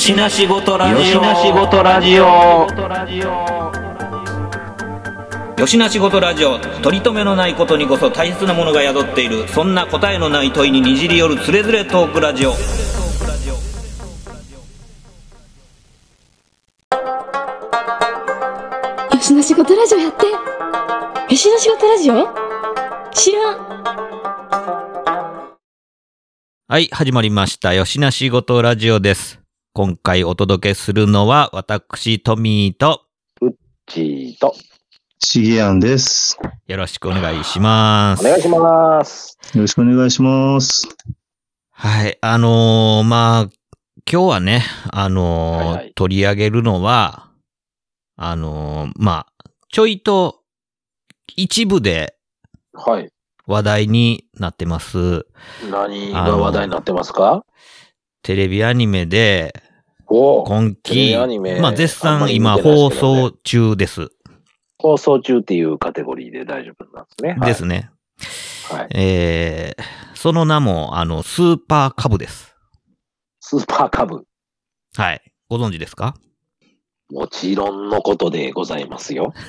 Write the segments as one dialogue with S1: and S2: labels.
S1: よしなしごとラジオ。
S2: よしなしごとラジオ。
S1: よしなしごとラジオ。取り留めのないことにこそ大切なものが宿っている。そんな答えのない問いににじり寄るつれづれトークラジオ。
S3: よしの仕事ラジオやってよしの仕事ラジオ？知らん
S1: はい、始まりました。よしなしごとラジオです。今回お届けするのは、私、トミーと、
S2: チート。
S4: しげやんです。
S1: よろしくお願いします。
S2: お願いします。
S4: よろしくお願いします。
S1: はい、あのーまあ、今日はね、あのー
S2: はいはい
S1: 取り上げるのは、あのーまあ、ちょいと一部で
S2: はい。
S1: 話題になってます。
S2: 何が話題になってますか？
S1: テレビアニメで、
S2: お
S1: 今期まあ、絶賛今放送中です。
S2: 放送中っていうカテゴリーで大丈夫なんですね。
S1: ですね。
S2: はい。はい。
S1: えー、その名も、あの、スーパーカブです。
S2: スーパーカブ。
S1: はい。ご存知ですか？
S2: もちろんのことでございますよ。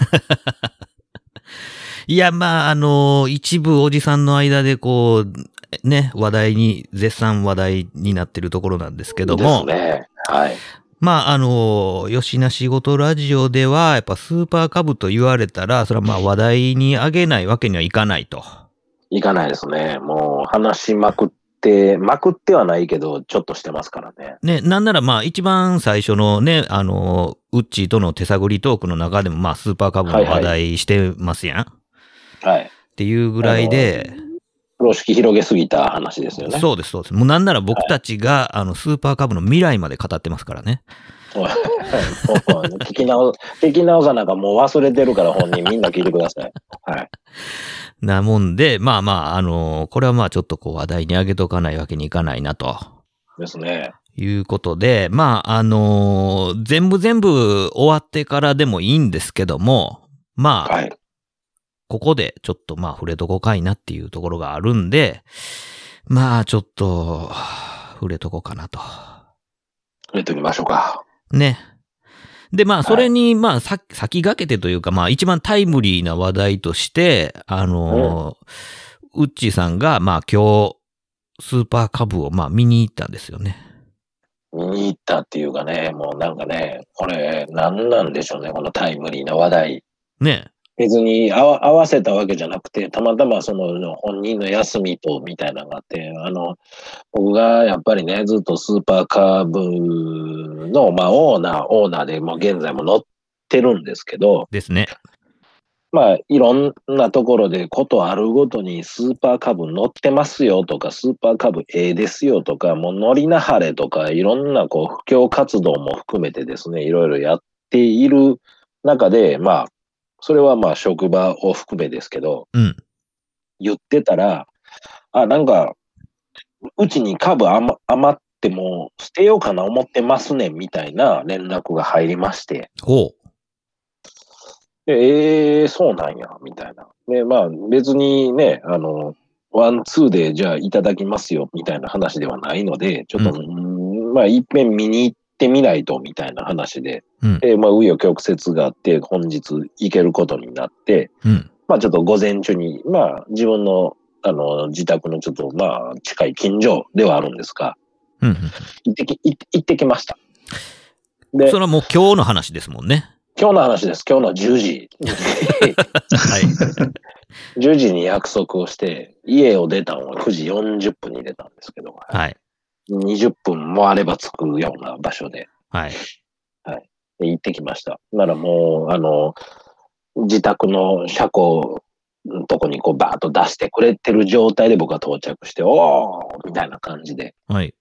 S1: いや、まあ、あの、一部おじさんの間でこう、ね、話題に、絶賛話題になってるところなんですけども、
S2: ですね。はい。
S1: まあ、あの、吉な仕事ラジオでは、やっぱスーパーカブと言われたら、それはまあ話題に上げないわけにはいかないと。
S2: いかないですね。もう話しまくって、まくってはないけど、ちょっとしてますからね。
S1: ね、なんならまあ一番最初のね、あの、ウッチーとの手探りトークの中でもまあスーパーカブの話題してますやん。
S2: はい。
S1: っていうぐらいで、
S2: 風呂敷広げすぎた話ですよね。
S1: そうです、そうです。もうなんなら僕たちが、あの、スーパーカブの未来まで語ってますからね。
S2: 聞き直、聞き直さなんかもう忘れてるから本人みんな聞いてください。はい。
S1: なもんで、まあまあ、あの、これはまあちょっとこう話題に上げとかないわけにいかないなと。
S2: ですね。
S1: いうことで、まあ、あの全部全部終わってからでもいいんですけども、まあ、
S2: はい。
S1: ここでちょっとまあ触れとこかいなっていうところがあるんで、まあちょっと、触れとこうかなと。
S2: 入れときましょうか。
S1: ね。で、まあ、
S2: い
S1: それに、まあ、さ、先駆けてというか、まあ、一番タイムリーな話題として、あのー、ウッチーさんが、まあ、今日、スーパーカブを、まあ、見に行ったんですよね。
S2: 見に行ったっていうかね、もうなんかね、これ何なんでしょうね、このタイムリーな話題。
S1: ね。
S2: 別に合わ合わせたわけじゃなくて、たまたまその本人の休みとみたいなのがあって、あの、僕がやっぱりね、ずっとスーパーカーブの、まあ、オーナー、オーナーでもう現在も乗ってるんですけど、
S1: ですね。
S2: まあ、いろんなところでことあるごとにスーパーカブ乗ってますよとか、スーパーカブええですよとか、もう乗りなはれとか、いろんなこう、布教活動も含めてですね、いろいろやっている中で、まあ、それはまあ職場を含めですけど、
S1: うん。
S2: 言ってたら、あ、なんか、うちにカブ余、余ってもう捨てようかな思ってますね、みたいな連絡が入りまして、
S1: ほ
S2: でええそうなんや、みたいな。で、まあ別にね、あの、ワン、ツーでじゃあいただきますよ、みたいな話ではないので、ちょっと、
S1: う
S2: うんまあ一遍見に行ってみないと、みたいな話で、
S1: う。うん。
S2: で、まあ紆余曲折があって、本日行けることになって、
S1: うん。
S2: まあちょっと午前中に、まあ自分の、あの、自宅のちょっと、まあ近い近所ではあるんですが、
S1: うん。うん
S2: 行ってき、行って行ってきました。で
S1: そ、れはもう今日の話ですもんね。
S2: 今日の話です。今日の10時。
S1: はい。
S2: 10時に約束をして、家を出たのは9時40分に出たんですけど、
S1: はい。
S2: 20分もあれば着くような場所で
S1: はい。
S2: で行ってきました。ならもう、あの、自宅の車庫のとこにこうバーッと出してくれてる状態で僕は到着して、おーみたいな感じで。
S1: はい。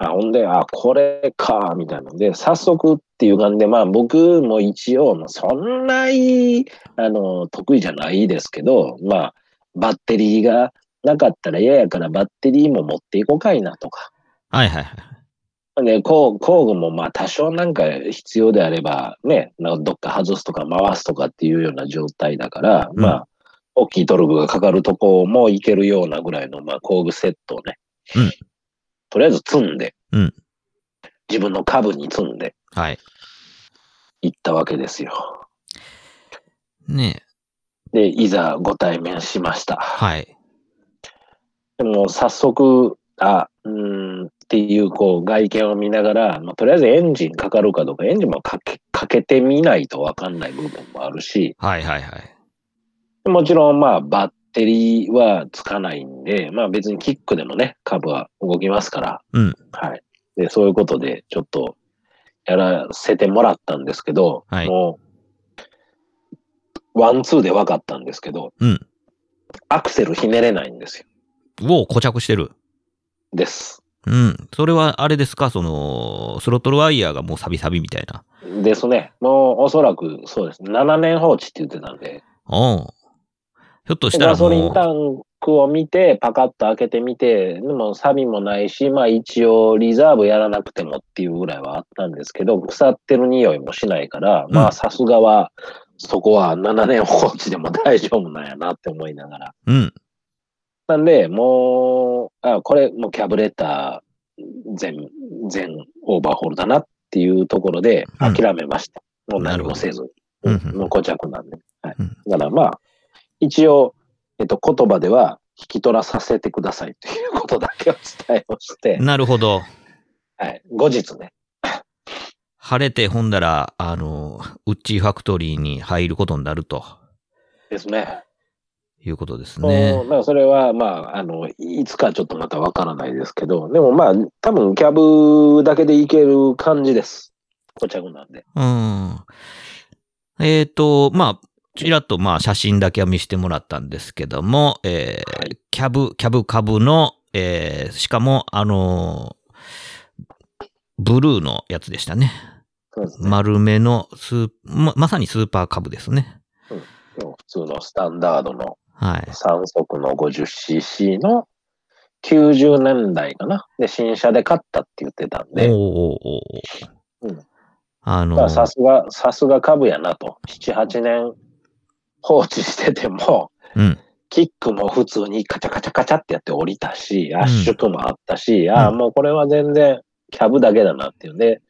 S2: あほんで、あ、これか、みたいなので、早速っていう感じで、まあ僕も一応、まあそんなに、あの、得意じゃないですけど、まあ、バッテリーがなかったら嫌やからバッテリーも持っていこうかいなとか。
S1: はいはいはい。
S2: で、工工具もまあ多少なんか必要であれば、ね、なんかどっか外すとか回すとかっていうような状態だから、
S1: うん
S2: まあ、大きいトルクがかかるとこもいけるようなぐらいの、まあ、工具セットをね、
S1: うん
S2: とりあえず積んで、
S1: うん
S2: 自分の株に積んで
S1: はい。
S2: 行ったわけですよ。
S1: ね
S2: で、いざご対面しました。
S1: はい。
S2: でも早速、あ、うーんっていうこう外見を見ながら、まあ、とりあえずエンジンかかるかどうか、エンジンもかけかけてみないとわかんない部分もあるし、
S1: はいはいはい。
S2: もちろんまあバッテリーはつかないんで、まあ別にキックでもね、株は動きますから、
S1: うん
S2: はい。で、そういうことでちょっとやらせてもらったんですけど、
S1: はい
S2: もう、ワンツーで分かったんですけど、
S1: うん。
S2: アクセルひねれないんですよ。
S1: を固着してる。
S2: です。
S1: うん。それはあれですか？その、スロットルワイヤーがもうサビサビみたいな。
S2: ですね。もうおそらくそうです。7年放置って言ってたんで、
S1: おうひょっとしたら
S2: ガソリン
S1: も
S2: タンクを見て、パカッと開けてみて、でもサビもないし、まあ一応リザーブやらなくてもっていうぐらいはあったんですけど、腐ってる匂いもしないから、
S1: うん
S2: まあさすがは、そこは7年放置でも大丈夫なんやなって思いながら。
S1: う、うん。
S2: なんで、もう、あ、これもうキャブレター全、全オーバーホールだなっていうところで
S1: うん
S2: 諦めました。もう何もせずに。うんもう固着なんで。はい。
S1: うん
S2: だからまあ、一応、えっと、言葉では引き取らさせてくださいということだけを伝えをして、
S1: なるほど。
S2: はい。後日ね。
S1: 晴れてほんだら、あの、ウッチーファクトリーに入ることになると
S2: ですね。
S1: いうことですね。
S2: まあ、それは、まあ、あの、いつかちょっとまたわからないですけど、でもまあ、多分キャブだけでいける感じです。固着なんで。
S1: うん。えっ、と、まあ、ちらっとまあ写真だけは見せてもらったんですけども、えー
S2: はい
S1: キャブ、キャブ株の、えーしかも、あのーブルーのやつでしたね。
S2: ね。
S1: 丸めのスーま、まさにスーパー株ですね。
S2: 普通のスタンダードの
S1: はい。
S2: 3速の 50cc の90年代かな。で、新車で買ったって言ってたんで、
S1: おーおーおー
S2: うん
S1: あの
S2: まあさすが、さすが株やなと。7、8年放置してても、
S1: うん。
S2: キックも普通にカチャカチャカチャってやって降りたし、圧縮もあったし、ああ、もうこれは全然キャブだけだなっていうんで、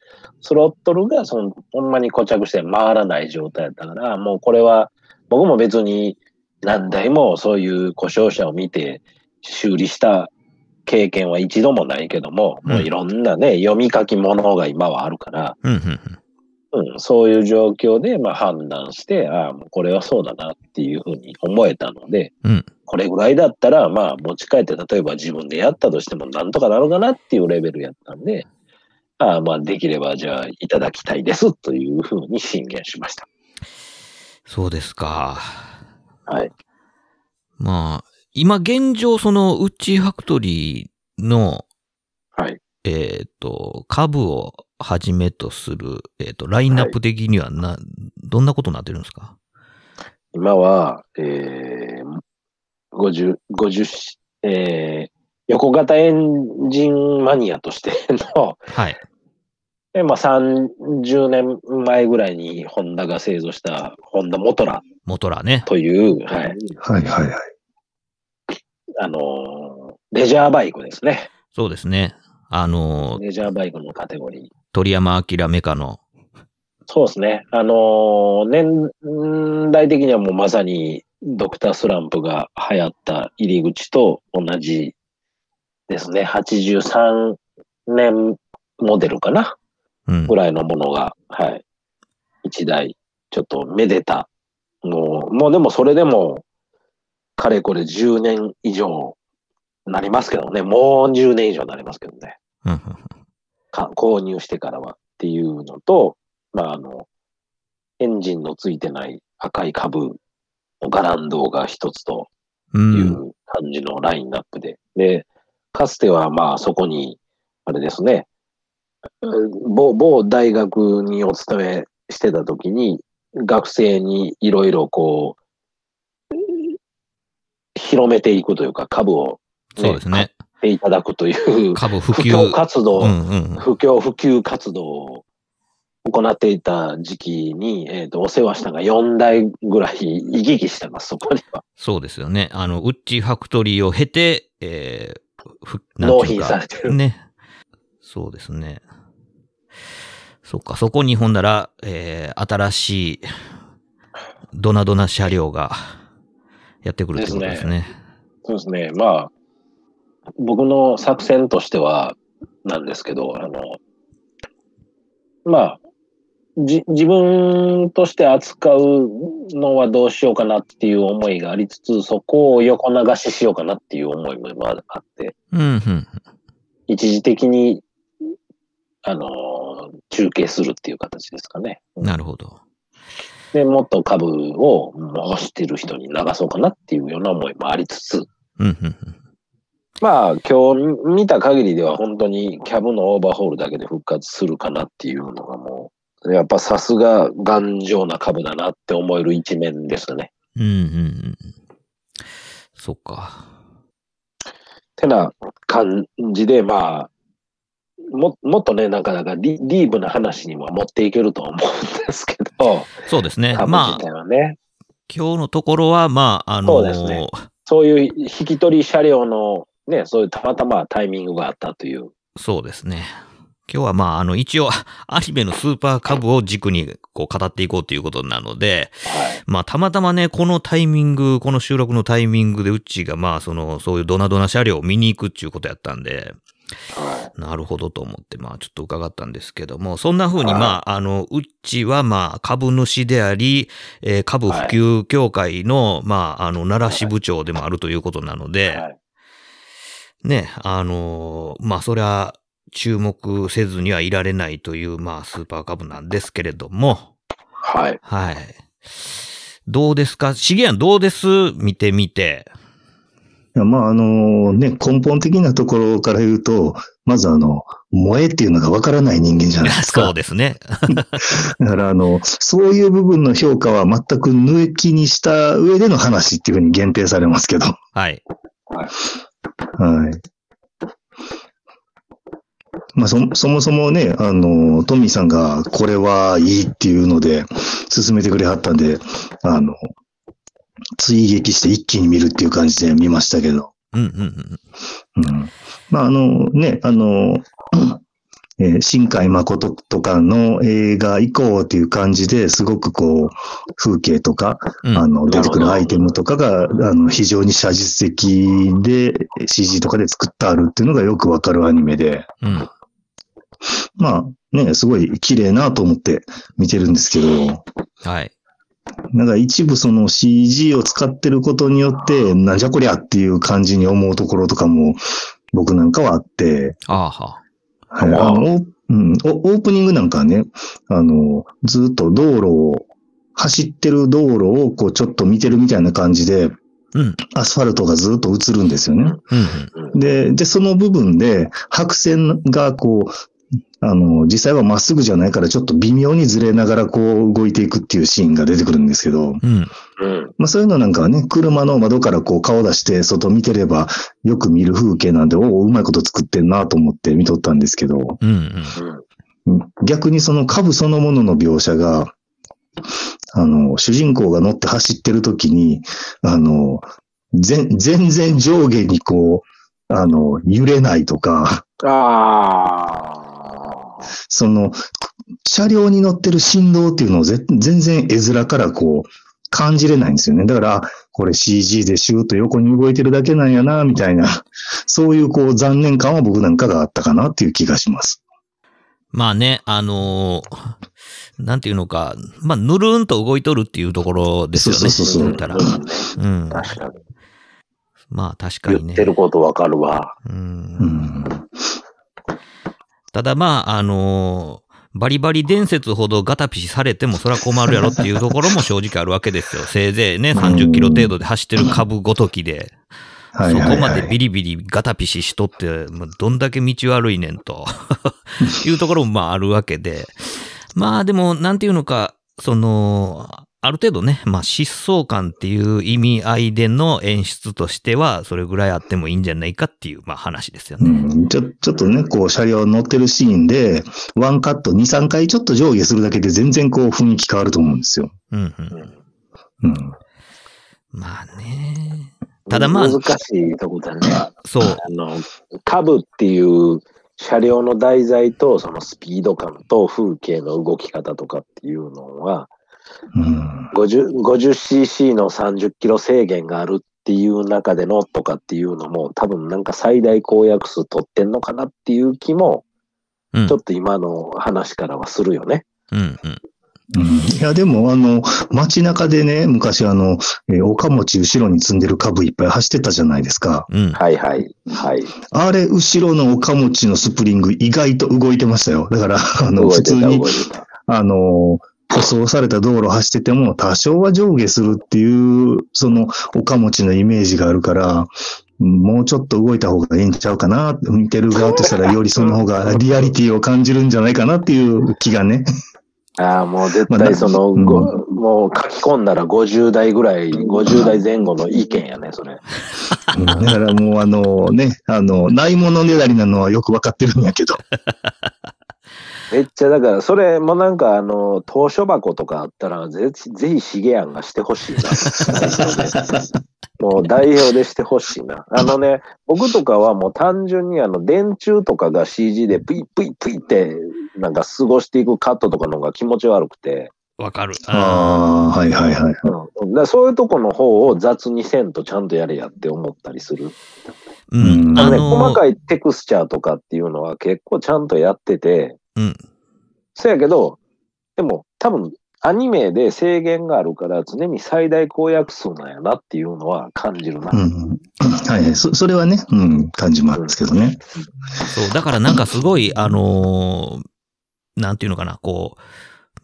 S2: スロットルがその、ほんまに固着して回らない状態だったから、もうこれは、僕も別に何台もそういう故障車を見て修理した経験は一度もないけども、
S1: うん
S2: もういろんなね、読み書き物が今はあるから、
S1: うん、うん、
S2: うん、そういう状況でまあ判断して、ああ、もうこれはそうだなっていうふうに思えたので、
S1: うん
S2: これぐらいだったら、まあ持ち帰って、例えば自分でやったとしてもなんとかなるかなっていうレベルやったんで、ああまあできればじゃあいただきたいですというふうに進言しました。
S1: そうですか。
S2: はい。
S1: まあ、今現状、その、ウッチーファクトリーの、
S2: はい。
S1: えっ、と、株をはじめとする、えっ、と、ラインナップ的にはな、どんなことになってるんですか？
S2: 今は、えー、50、50し、えー、横型エンジンマニアとしての、
S1: はい。
S2: でまあ、30年前ぐらいにホンダが製造したホンダモトラ
S1: モトラね。
S2: という、はい、
S4: はいはいはい。
S2: あのーレジャーバイクですね。
S1: そうですね。あの、
S2: レジャーバイクのカテゴリー。
S1: 鳥山明メカの、
S2: そうですね。あのー年代的にはもうまさにドクタースランプが流行った入り口と同じですね。83年モデルかな
S1: うん
S2: ぐ。らいのものが、はい。一台、ちょっとめでた。もう、もうでもそれでも、かれこれ10年以上なりますけどね。もう10年以上なりますけどね。
S1: うんうん
S2: か購入してからはっていうのと、まあ、あの、エンジンのついてない赤い株のガランドが一つと
S1: う。
S2: いうん感じのラインナップで。で、かつてはまあそこに、あれですね、うん某某大学にお勤めしてた時に、学生にいろいろこう、広めていくというか、株を
S1: そうですね。
S2: ていただくという、
S1: 株普及。
S2: 活動、
S1: うんうん。
S2: 布教普及活動を行っていた時期に、えっ、と、お世話したのが4代ぐらい行き来してます、そこには。
S1: そうですよね。あの、ウッチファクトリーを経て、えー、ふ
S2: 納品されてる。
S1: ね。そうですね。そっか、そこにほんなら、えー、新しい、ドナドナ車両が、やってくるってことですね。
S2: そうですね。まあ、僕の作戦としては、なんですけど、あの、まあ、じ自分として扱うのはどうしようかなっていう思いがありつつ、そこを横流ししようかなっていう思いもあって、
S1: うん、うん。
S2: 一時的に、あの、中継するっていう形ですかね。
S1: なるほど。
S2: で、もっと株を回してる人に流そうかなっていうような思いもありつつ、
S1: うん、うん、うん。
S2: まあ、今日見た限りでは本当にキャブのオーバーホールだけで復活するかなっていうのがもう、やっぱさすが頑丈な株だなって思える一面ですね。
S1: うん、うん、うん。そっか。
S2: てな感じで、まあ、ももっとね、なかなかディディープな話にも持っていけると思うんですけど、
S1: そうですね。
S2: 株
S1: まあ今日のところは、まあ、あの
S2: そうですねそういう引き取り車両のね、そういうたまたまタイミングがあったという。
S1: そうですね。今日はまあ、あの、一応、アニメのスーパーカブを軸に、こう、語っていこうということなので、
S2: はい。
S1: まあ、たまたまね、このタイミング、この収録のタイミングで、うっちーが、まあ、その、そういうドナドナ車両を見に行くっていうことやったんで、
S2: は
S1: なるほどと思って、まあ、ちょっと伺ったんですけども、そんな風に、
S2: はい
S1: まあ、あの、うっちは、まあ、株主であり、えー株普及協会の、まあ、あの、奈良支部長でもあるということなの
S2: い。
S1: で、
S2: はい。
S1: ね、あのーまあ、そりゃ、注目せずにはいられないという、まあ、スーパー株なんですけれども、
S2: はい。
S1: はい。どうですか？しげやんどうです？見てみて。
S4: まあ、あのね、根本的なところから言うと、まずあの、萌えっていうのがわからない人間じゃないですか。
S1: そうですね。
S4: だからあの、そういう部分の評価は全く抜きにした上での話っていうふうに限定されますけど。
S1: はい。
S4: はい。まあ、そ、そもそもね、あの、トミーさんがこれはいいっていうので、進めてくれはったんで、あの、追撃して一気に見るっていう感じで見ましたけど。
S1: うんうんうん。
S4: うん。まあ、あの、ね、あの、えー新海誠とかの映画以降っていう感じですごくこう、風景とか、
S1: うん
S4: あの、出てくるアイテムとかが、あの、非常に写実的で CG とかで作ってあるっていうのがよくわかるアニメで、
S1: うん。
S4: まあね、すごい綺麗なと思って見てるんですけど、
S1: はい。
S4: なんか一部その CG を使ってることによって、なんじゃこりゃっていう感じに思うところとかも僕なんかはあって、
S1: ああは。
S4: はい、
S2: ああ
S4: あの、オーうん、オオープニングなんかはね、あの、ずっと道路を、走ってる道路をこうちょっと見てるみたいな感じで、
S1: うん。
S4: アスファルトがずっと映るんですよね。
S1: うんうん。
S4: で、で、その部分で白線がこう、あの、実際はまっすぐじゃないからちょっと微妙にずれながらこう動いていくっていうシーンが出てくるんですけど、
S1: うん。
S2: うん。
S4: まあそういうのなんかはね、車の窓からこう顔出して外見てればよく見る風景なんで、おお、うまいこと作ってんなと思って見とったんですけど、
S1: うんうん。
S2: うん。
S4: 逆にその株そのものの描写が、あの、主人公が乗って走ってる時に、あの、全全然上下にこう、あの、揺れないとか、
S2: ああ。
S4: その、車両に乗ってる振動っていうのをぜ全然絵面からこう、感じれないんですよね。だから、あこれ CG でシューッと横に動いてるだけなんやな、みたいな、そういうこう残念感は僕なんかがあったかなっていう気がします。
S1: まあね、あのーなんていうのか、まあ、ぬるんと動いとるっていうところですよね。
S4: そうそうそう
S1: たら。うん。
S2: 確かに。
S1: まあ、確かにね
S2: 言って。ることわかるわ。
S1: う。
S4: うんん。
S1: ただまあ、あのーバリバリ伝説ほどガタピシされてもそれは困るやろっていうところも正直あるわけですよ。せいぜいね、30キロ程度で走ってる株ごときで。そこまでビリビリガタピシしとって、どんだけ道悪いねんと いうところもまああるわけで。まあでも、なんていうのか、その、ある程度ね、まあ疾走感っていう意味合いでの演出としては、それぐらいあってもいいんじゃないかっていう、まあ話ですよ
S4: う
S1: ね。
S4: ん、ちょ、ちょっとね、こう、車両乗ってるシーンで、ワンカット2、3回ちょっと上下するだけで全然こう、雰囲気変わると思うんですよ。
S1: うんうん。
S4: うん。
S1: まあね。ただまあ
S2: 難しいとこだね。
S1: そう。
S2: あの、株っていう車両の題材とそのスピード感と風景の動き方とかっていうのは、
S4: うん。
S2: 50 50cc の30キロ制限があるっていう中でのとかっていうのも多分なんか最大公約数取ってんのかなっていう気も
S1: うん
S2: ちょっと今の話からはするよね。
S1: うんうん。
S4: うんいや、でも、あの、街中でね、昔あの、えー、岡持後ろに積んでる株いっぱい走ってたじゃないですか。
S1: うん。
S2: はいはい。はい。
S4: あれ、後ろの岡持のスプリング意外と動いてましたよ。だから、あの、普通に。あの、舗装された道路走ってても多少は上下するっていう、その、岡持のイメージがあるから、もうちょっと動いた方がいいんちゃうかな、見てる側としたらよりその方がリアリティを感じるんじゃないかなっていう気がね。
S2: ああ、もう絶
S4: まあ
S2: 対その、
S4: うん
S2: ごもう書き込んだら50代ぐらい、50代前後の意見やね、それ。
S4: うんだからもうあのね、あの、ないものねだりなのはよくわかってるんやけど。
S2: めっちゃ、だから、それもなんか、あの、当初箱とかあったら、ぜぜひ、しげやんがしてほしいな。もう代表でしてほしいな。あのね、僕とかはもう単純にあの、電柱とかが CG でプイプイプイって、なんか過ごしていくカットとかの方が気持ち悪くて、
S1: わかる。
S4: ああ、はいはいはい。
S2: うん、だそういうとこの方を雑にせんとちゃんとやれやって思ったりする。
S1: う
S4: うん
S1: ん。
S2: あのね、
S1: あの
S2: 細かいテクスチャーとかっていうのは結構ちゃんとやってて、
S1: うん。
S2: そやけど、でも多分アニメで制限があるから常に最大公約数なんやなっていうのは感じるな。
S4: うん。はいはい。そ、それはね、うん、感じますけどね。
S1: そう、だからなんかすごい、あのーなんていうのかな、こう、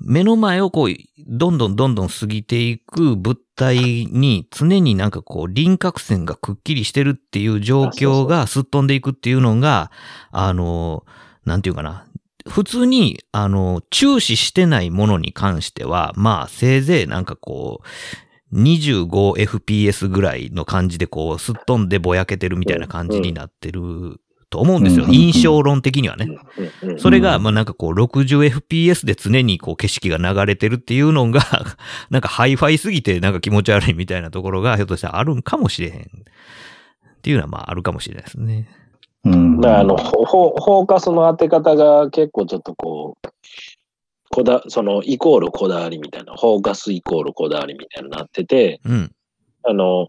S1: 目の前をこう、どんどんどんどん過ぎていく物体に常になんかこう、輪郭線がくっきりしてるっていう状況がすっ飛んでいくっていうのが、あのーなんていうかな、普通に、あの、注視してないものに関しては、まあ、せいぜいなんかこう、25fps ぐらいの感じでこう、すっ飛んでぼやけてるみたいな感じになってると思うんですよ。
S4: うん
S1: 印象論的にはね。それが、まあなんかこう、60fps で常にこう、景色が流れてるっていうのが、なんかハイファイすぎてなんか気持ち悪いみたいなところが、ひょっとしたらあるんかもしれへん。っていうのはまああるかもしれないですね。
S4: うん。
S2: だからあの、フォーカスの当て方が結構ちょっとこう、こだ、その、イコールこだわりみたいな、フォーカスイコールこだわりみたいになってて、
S1: うん。
S2: あの、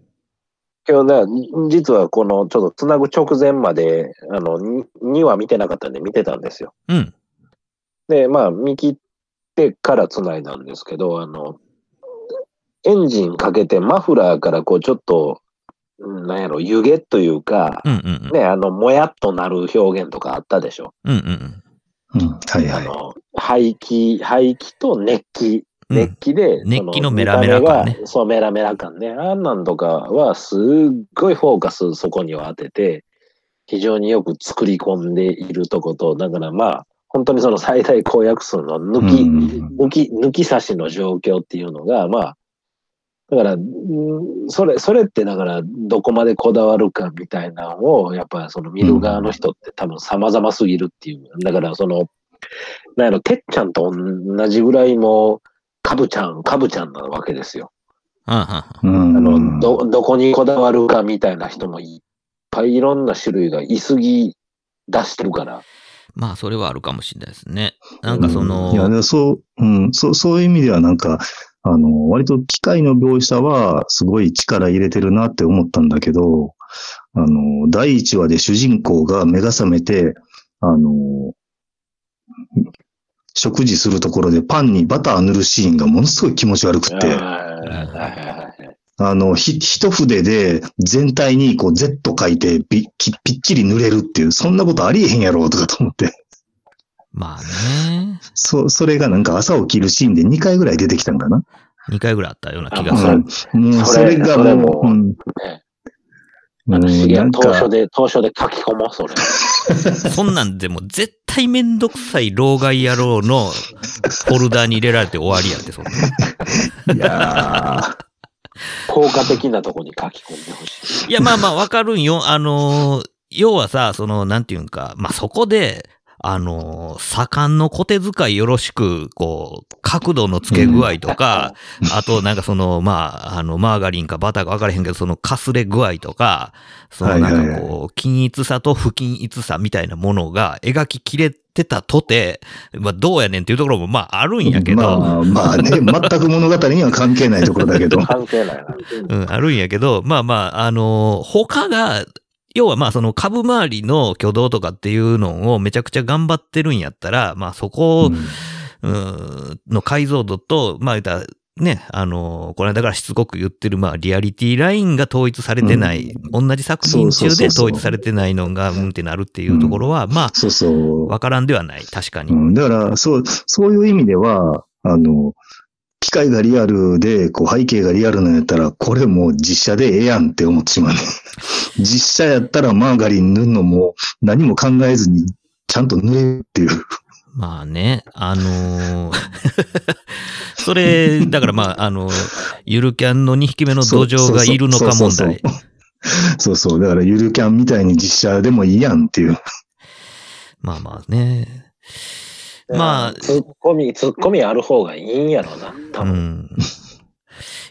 S2: 今日ね、実はこの、ちょっとつなぐ直前まで、あの、2話見てなかったんで見てたんですよ。
S1: うん。
S2: で、まあ、見切ってからつないだんですけど、あの、エンジンかけてマフラーからこうちょっと、うんなんやろ、湯気というか、
S1: うんうんうん。
S2: ね、あの、もやっとなる表現とかあったでしょ。
S1: うんうん
S4: うん。はいはい。
S2: あの、排気、排気と熱気、
S1: うん。
S2: 熱気で、
S1: 熱気の
S2: そ
S1: メラメラ感ね
S2: そう、メラメラ感ね。あんなんとかは、すっごいフォーカスそこには当てて、非常によく作り込んでいるとこと、だからまあ、本当にその最大公約数の抜き、
S4: うん
S2: 抜き、抜き差しの状況っていうのが、まあ、だから、うんそれ、それってだから、どこまでこだわるかみたいなのを、やっぱりその見る側の人って多分様々すぎるっていう。だから、その、なんやろ、てっちゃんと同じぐらいも、かぶちゃん、かぶちゃんなわけですよ。あの、ど、どこにこだわるかみたいな人もいっぱいいろんな種類がいすぎ出してるから。
S1: まあ、それはあるかもしれないですね。なんかその、
S4: いや、でそう、うん、そう、そういう意味ではなんか、あの、割と機械の描写はすごい力入れてるなって思ったんだけど、あの、第1話で主人公が目が覚めて、あの、食事するところでパンにバター塗るシーンがものすごい気持ち悪くて、あの、ひ、一筆で全体にこう Z 書いてぴきぴっちり塗れるっていう、そんなことありえへんやろとかと思って。
S1: まあね、
S4: そ、それがなんか朝起きるシーンで2回ぐらい出てきたんかな
S1: 2回ぐらいあったような気
S2: あ
S1: がする。
S4: うんもうそれが
S2: も
S4: もう、うん
S2: ねあの、
S4: うん
S2: 資
S4: なんか
S2: 源当初で、当初で書き込もう、それ。
S1: そんなんでも絶対めんどくさい老害野郎のフォルダに入れられて終わりやって、そんな。
S4: いや
S2: 効果的なとこに書き込んでほしい。
S1: いや、まあまあ、わかるんよ。あのー要はさ、その、なんていうんか、まあそこで、あの、盛んの小手遣いよろしく、こう、角度の付け具合とか、あとなんかその、まあ、あの、マーガリンかバターか分からへんけど、そのかすれ具合とか、そのなんかこう、均一さと不均一さみたいなものが描ききれてたとて、まあ、どうやねんっていうところもまああるんやけど、
S4: まあ、まあね、全く物語には関係ないところだけど。
S2: 関係ないな。
S1: うん、あるんやけど、まあまあ、あの他が、要はまあその株周りの挙動とかっていうのをめちゃくちゃ頑張ってるんやったら、まあそこ
S4: うん。
S1: うんの解像度と、まあ言ったらね、あのこの間からしつこく言ってる、まあリアリティラインが統一されてない、同じ作品中で統一されてないのが、うんってなるっていうところは、ま
S4: そうそう。
S1: あ、。わからんではない、確かに。
S4: うん、だから、そう、そういう意味では、あの、機械がリアルで、こう背景がリアルなんやったら、これもう実写でええやんって思ってしまうね。実写やったらマーガリン塗るのも何も考えずにちゃんと塗れるっていう。
S1: まあね、あのー それ、だからまあ、あの、ゆるキャンの2匹目の土壌がいるのか問題。
S4: そうそう。だからゆるキャンみたいに実写でもいいやんっていう。
S1: まあまあね。まあ
S2: ツッコミ、ツッコミある方がいいんやろな、多分。
S1: うん。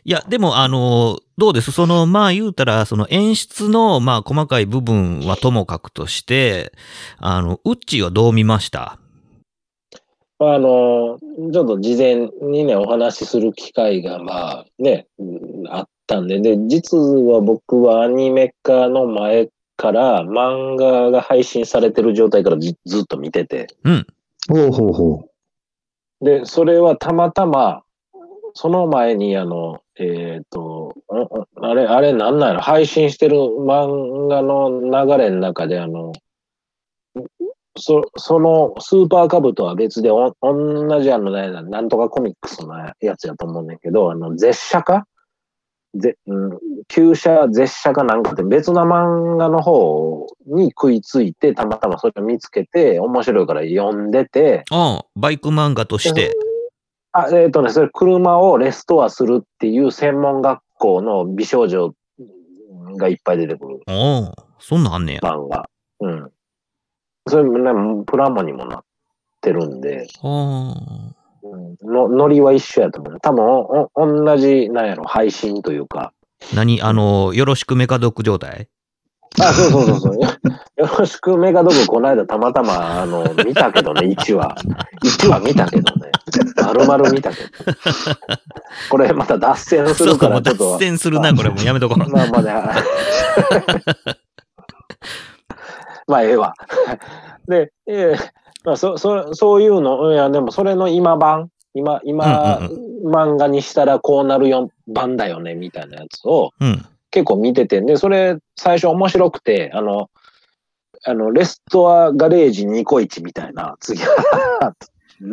S1: いや、でも、あの、どうです？その、まあ言うたら、その演出の、まあ細かい部分はともかくとして、あの、ウッチーはどう見ました？
S2: あの、ちょっと事前にね、お話しする機会が、まあね、うんあったんで、で、実は僕はアニメ化の前から漫画が配信されてる状態からずずっと見てて、
S1: うん。
S4: ほうほうほう。
S2: で、それはたまたま、その前に、あの、えっ、と、あれ、あれなんなんやろ、配信してる漫画の流れの中で、あの、そそのスーパーカブとは別で、お同じあの、ね、なんとかコミックスのやつやと思うねんけど、あの、絶写か？ぜ、うん、旧写、絶写かなんかって別の漫画の方に食いついて、たまたまそれを見つけて、面白いから読んでて、
S1: ああ、バイク漫画として。
S2: あ、えっ、とね、それ車をレストアするっていう専門学校の美少女がいっぱい出てくる
S1: ああ、そんなんあんねや。
S2: 漫画。うん。それもね、プラモにもなってるんで、
S1: あ
S2: うん、のノリは一緒やと思う。多分お、お同じ、なんやろ、配信というか。
S1: あ。何？あの、よろしくメカドック状態？
S2: あ、そうそうそうそう。よ よろしくメガドグこの間たまたま、あの、見たけどね、1話。1話見たけどね。丸々見たけど。これまた脱線するから、ちょっと。
S1: 脱線するな、これもうやめとこう。
S2: まあまあね。まあ、ええわ。で、ええまあ、そ、そ、そういうの、いや、でもそれの今版、今、今、漫画にしたらこうなるよ版だよね、みたいなやつを
S1: うん。
S2: 結構見てて、で、それ最初面白くて、あの、あの、レストアガレージニコイチみたいな、次の、
S1: あ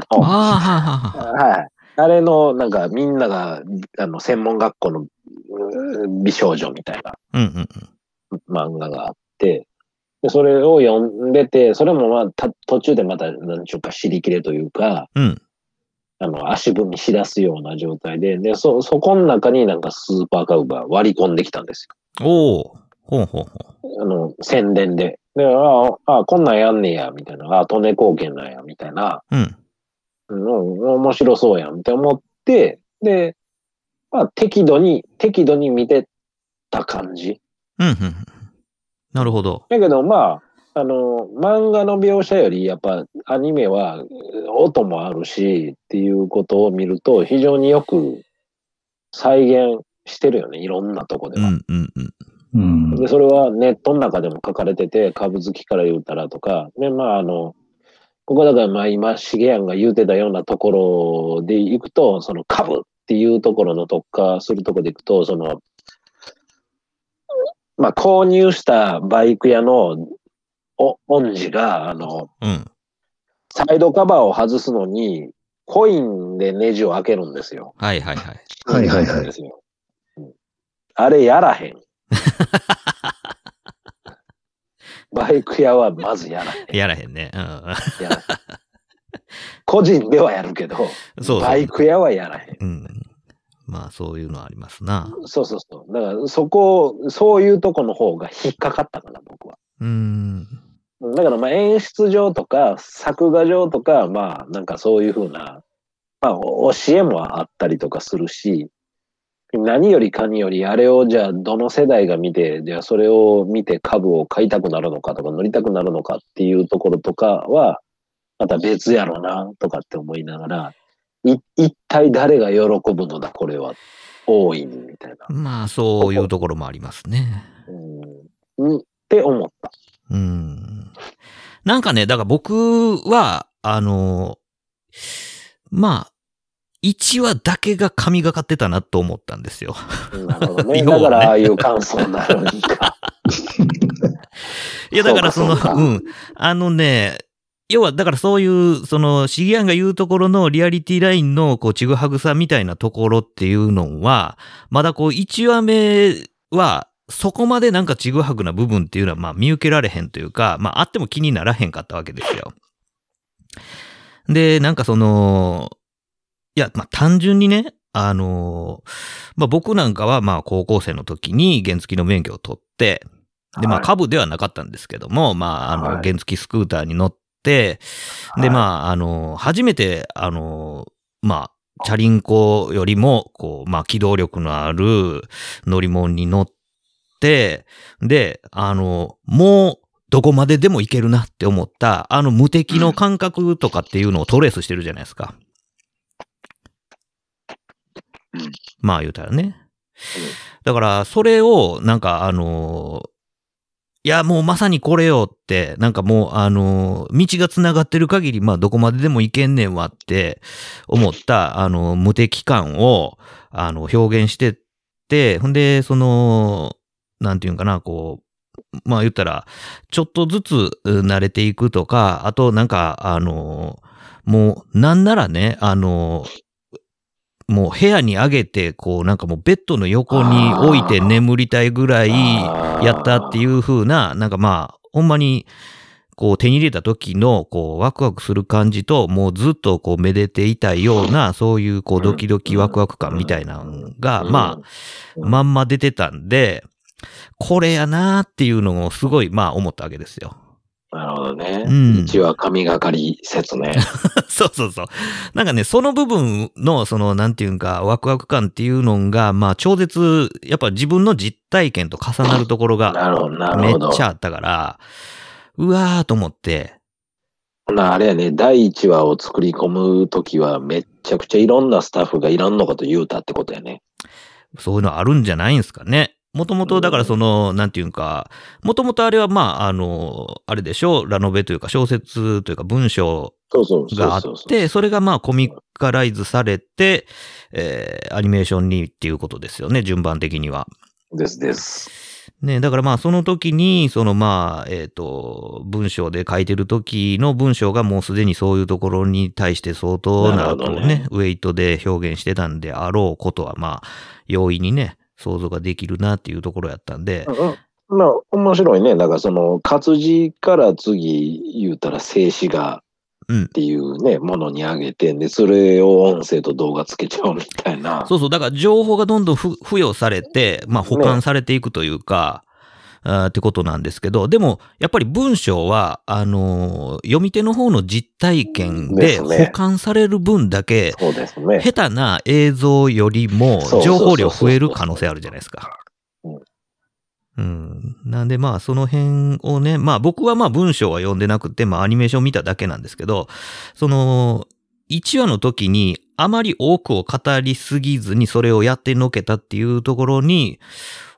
S1: あ、はあは
S2: い。あれの、なんか、みんなが、あの、専門学校のうん美少女みたいな
S1: うんうんうん。
S2: 漫画があって、でそれを読んでて、それもまあ、た途中でまた、なんちゅうか、尻切れというか、
S1: うん。
S2: あの、足踏みしだすような状態で、で、そ、そこの中になんかスーパーカウが割り込んできたんです
S1: おおほうほうほ
S2: よ。あの、宣伝で。で、ああ、あこんなんやんねや、みたいな。あ、利根貢献なんや、みたいな。
S1: う。うん。
S2: うん、面白そうやんって思って、で、まあ、適度に、適度に見てた感じ。
S1: うん、うん。なるほど。
S2: だけど、まあ、あの、漫画の描写より、やっぱ、アニメは、音もあるし、っていうことを見ると、非常によく再現してるよね、いろんなとこでは。
S1: うん、うん、うん。
S4: うん。
S2: で、それはネットの中でも書かれてて、株好きから言うたらとか、で、まあ、あの、ここだから、まあ今、重谷が言うてたようなところで行くと、その株っていうところの特化するところで行くと、その、まあ、購入したバイク屋のお、恩師が、あの、
S1: うん。
S2: サイドカバーを外すのに、コインでネジを開けるんですよ。
S1: はいはいはい。
S4: はいはいはい
S2: あれやらへん。バイク屋はまずやらへん。
S1: やらへんね。うん。
S2: やらへん個人ではやるけど、
S1: そうそう
S2: バイク屋はやらへん。
S1: うん。まあ、そういうのありますな。
S2: そうそうそう。だから、そこ、そういうとこの方が引っかかったかな、僕は。
S1: うん。
S2: だからまあ演出上とか作画上とか、まあなんかそういうふうな、まあ教えもあったりとかするし、何よりかによりあれをじゃあどの世代が見て、じゃあそれを見て株を買いたくなるのかとか乗りたくなるのかっていうところとかは、また別やろなとかって思いながら、い一体誰が喜ぶのだこれは、大いにみたいな。
S1: まあ、そういうところもありますね。
S2: うん、って思った。
S1: うん。なんかね、だから僕は、あの、まあ、1話だけが神がかってたなと思ったんですよ。
S2: なるほどね。
S1: ね
S2: だからああいう感想になるんか。
S1: いや、だからその、
S2: そう
S1: ん。あのね、要は、だからそういう、その、シギアンが言うところのリアリティラインの、こう、ちぐはぐさみたいなところっていうのは、まだこう、1話目は、そこまでなんかちぐはぐな部分っていうのは、まあ、見受けられへんというか、まあ、あっても気にならへんかったわけですよ。で、なんかその、いや、まあ、単純にね、あの、まあ、僕なんかは、まあ、高校生の時に原付の免許を取って、で、まあ、
S2: はい
S1: 株ではなかったんですけども、まあ、あの、
S2: はい
S1: 原付スクーターに乗って、で、まあ、あの、初めて、あの、まあ、チャリンコよりも、こう、まあ、機動力のある乗り物に乗って、で、あの、もう、どこまででも行けるなって思った、あの無敵の感覚とかっていうのをトレースしてるじゃないですか。
S2: うん
S1: まあ言うたらね。だから、それを、なんか、あのいや、もうまさにこれよって、なんかもう、あの道が繋がってる限り、まあ、どこまででも行けんねんわって思った、あの、無敵感を、あの、表現してって、ほんで、その、なんていうんかな、こう、まあ言ったら、ちょっとずつ慣れていくとか、あとなんか、あの、もう、なんならね、あの、もう部屋に上げて、こう、なんかもうベッドの横に置いて眠りたいぐらいやったっていう風な、なんかまあ、ほんまに、こう手に入れた時の、こう、ワクワクする感じと、もうずっとこう、めでていたいような、そういう、こう、ドキドキワクワク感みたいなのが、まあ、まんま出てたんで、これやなーっていうのをすごい、まあ思ったわけですよ。
S2: あ、なるほどね。
S1: うん
S2: 一話神がかり説ね。
S1: そうそうそう。なんかね、その部分の、その、なんていうんか、ワクワク感っていうのが、まあ、超絶、やっぱ自分の実体験と重なるところが、
S2: なるほど、なる
S1: めっ
S2: ほど。
S1: ちゃあったから、うわーと思って、
S2: ほなあれやね、第1話を作り込むときはめっちゃくちゃいろんなスタッフがいろんなこと言うたってことやね。
S1: そういうのあるんじゃないんすかね。もともと、だからその、なんていうんか、もともとあれは、まあ、あの、あれでしょ、ラノベというか小説というか文章があっ。て、それがまあコミカライズされて、えーアニメーションにっていうことですよね、順番的には。
S2: ですです。
S1: ね、だからまあその時に、そのまあ、えっ、と、文章で書いてる時の文章がもうすでにそういうところに対して相当な、
S2: ね、
S1: ウェイトで表現してたんであろうことはまあ、容易にね、想像ができるなっていうところやったんで、
S2: うん、まあ、面白いね。だからその活字から次言うたら静止画
S1: うん
S2: っ。ていうね、ものにあげて、で、それを音声と動画つけちゃうみたいな。
S1: そうそう、だから情報がどんどんふ付与されて、まあ保管されていくというか、あーってことなんですけど、でも、やっぱり文章は、あのー読み手の方の実体験で保管される分だけ、
S2: そうですね。
S1: 下手な映像よりも情報量増える可能性あるじゃないですか
S2: うん。
S1: うん。なんでまあその辺をね、まあ僕はまあ文章は読んでなくて、まあアニメーション見ただけなんですけど、その、1話の時にあまり多くを語りすぎずにそれをやってのけたっていうところに、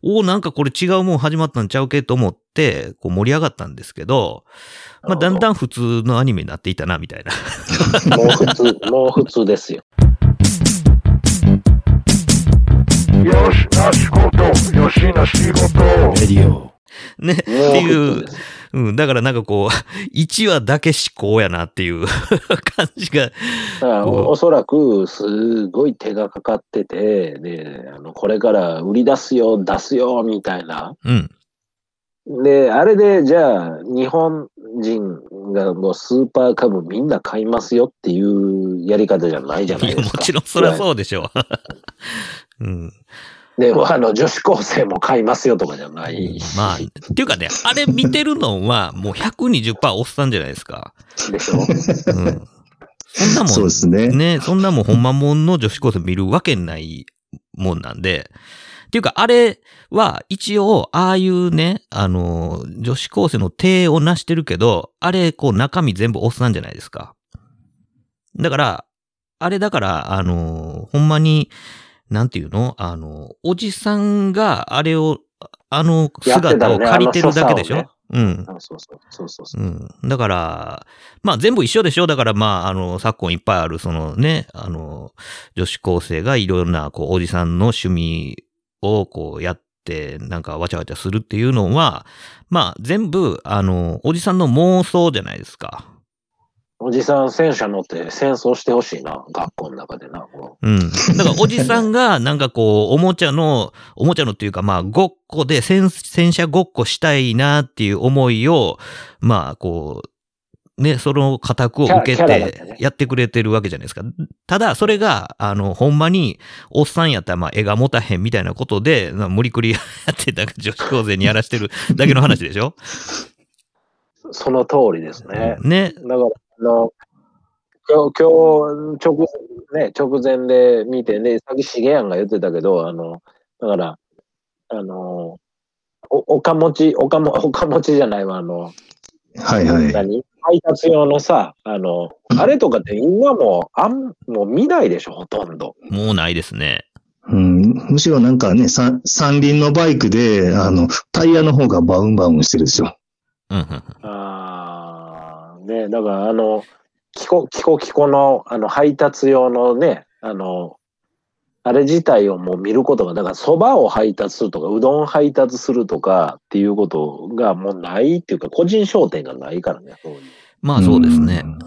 S1: おおなんかこれ違うもん始まったんちゃうけと思って、こう盛り上がったんですけど、まあだんだん普通のアニメになっていたな、みたいな。
S2: もう普通、もう普通ですよ。
S5: よしな仕事、よしな仕事。
S4: レディオ。
S1: ね、っていう。うん、だからなんかこう、1話だけ思考やなっていう 感じが、
S2: おおそらく、すごい手がかかってて、で、あの、これから売り出すよ、出すよ、みたいな。
S1: うん。
S2: で、あれで、じゃあ、日本人がもうスーパーカブみんな買いますよっていうやり方じゃないじゃないですか。
S1: ちろんそりゃそうでしょう。うん。
S2: で、あの、女子高生も買いますよとかじゃないし。
S1: まあ、っていうかね、あれ見てるのはもう120%おっさんじゃないですか。
S2: でしょ
S1: うん。そんなもん、
S4: そうですね。
S1: ね、そんなもんほんまもんの女子高生見るわけないもんなんで。っていうか、あれは一応、ああいうね、あの、女子高生の手をなしてるけど、あれ、こう中身全部おっさんじゃないですか。だから、あれだから、あの、ほんまに、なんていうの？あの、おじさんがあれを、あの姿を借りてるだけでしょ、
S2: やって
S1: うん。
S2: あそうそうそうそうそうう。
S1: ん。だから、まあ全部一緒でしょ？だからまあ、あの、昨今いっぱいある、そのね、あの、女子高生がいろんな、こう、おじさんの趣味をこうやって、なんかわちゃわちゃするっていうのは、まあ全部、あの、おじさんの妄想じゃないですか。
S2: おじさん戦車乗って戦争してほしいな、学校の中でな。も
S1: うん。だからおじさんが、なんかこう、おもちゃの、おもちゃのっていうか、まあ、ごっこで戦、戦車ごっこしたいなっていう思いを、まあ、こう、ね、その家宅を受け
S2: て
S1: やってくれてるわけじゃないですか。ただ、それが、あの、ほんまに、おっさんやったら、まあ、絵が持たへんみたいなことで、まあ無理くり やって、なんか女子高生にやらしてるだけの話でしょ？
S2: うその通りですね。
S1: ね。
S2: だから、あの、今日、今日、直、ね、直前で見てね、さっきしげやんが言ってたけど、あの、だから、あの、お、おかもち、おかも、おかもちじゃないわ、あの、
S4: はいはい。
S2: 何？配達用のさ、あの、あれとかって今も、あん、もう見ないでしょ、ほとんど。
S1: もうないですね。
S4: うん、むしろなんかね、三三輪のバイクで、あの、タイヤの方がバウンバウンしてるでしょ。
S1: うんうんうん。
S2: ああ、ね、だからあの、キコ、キコキコの、あの、配達用のね、あの、あれ自体をもう見ることが、だから蕎麦を配達するとか、うどん配達するとかっていうことがもうないっていうか、個人商店がないからね、そういう。
S1: まあそうですね。
S4: ん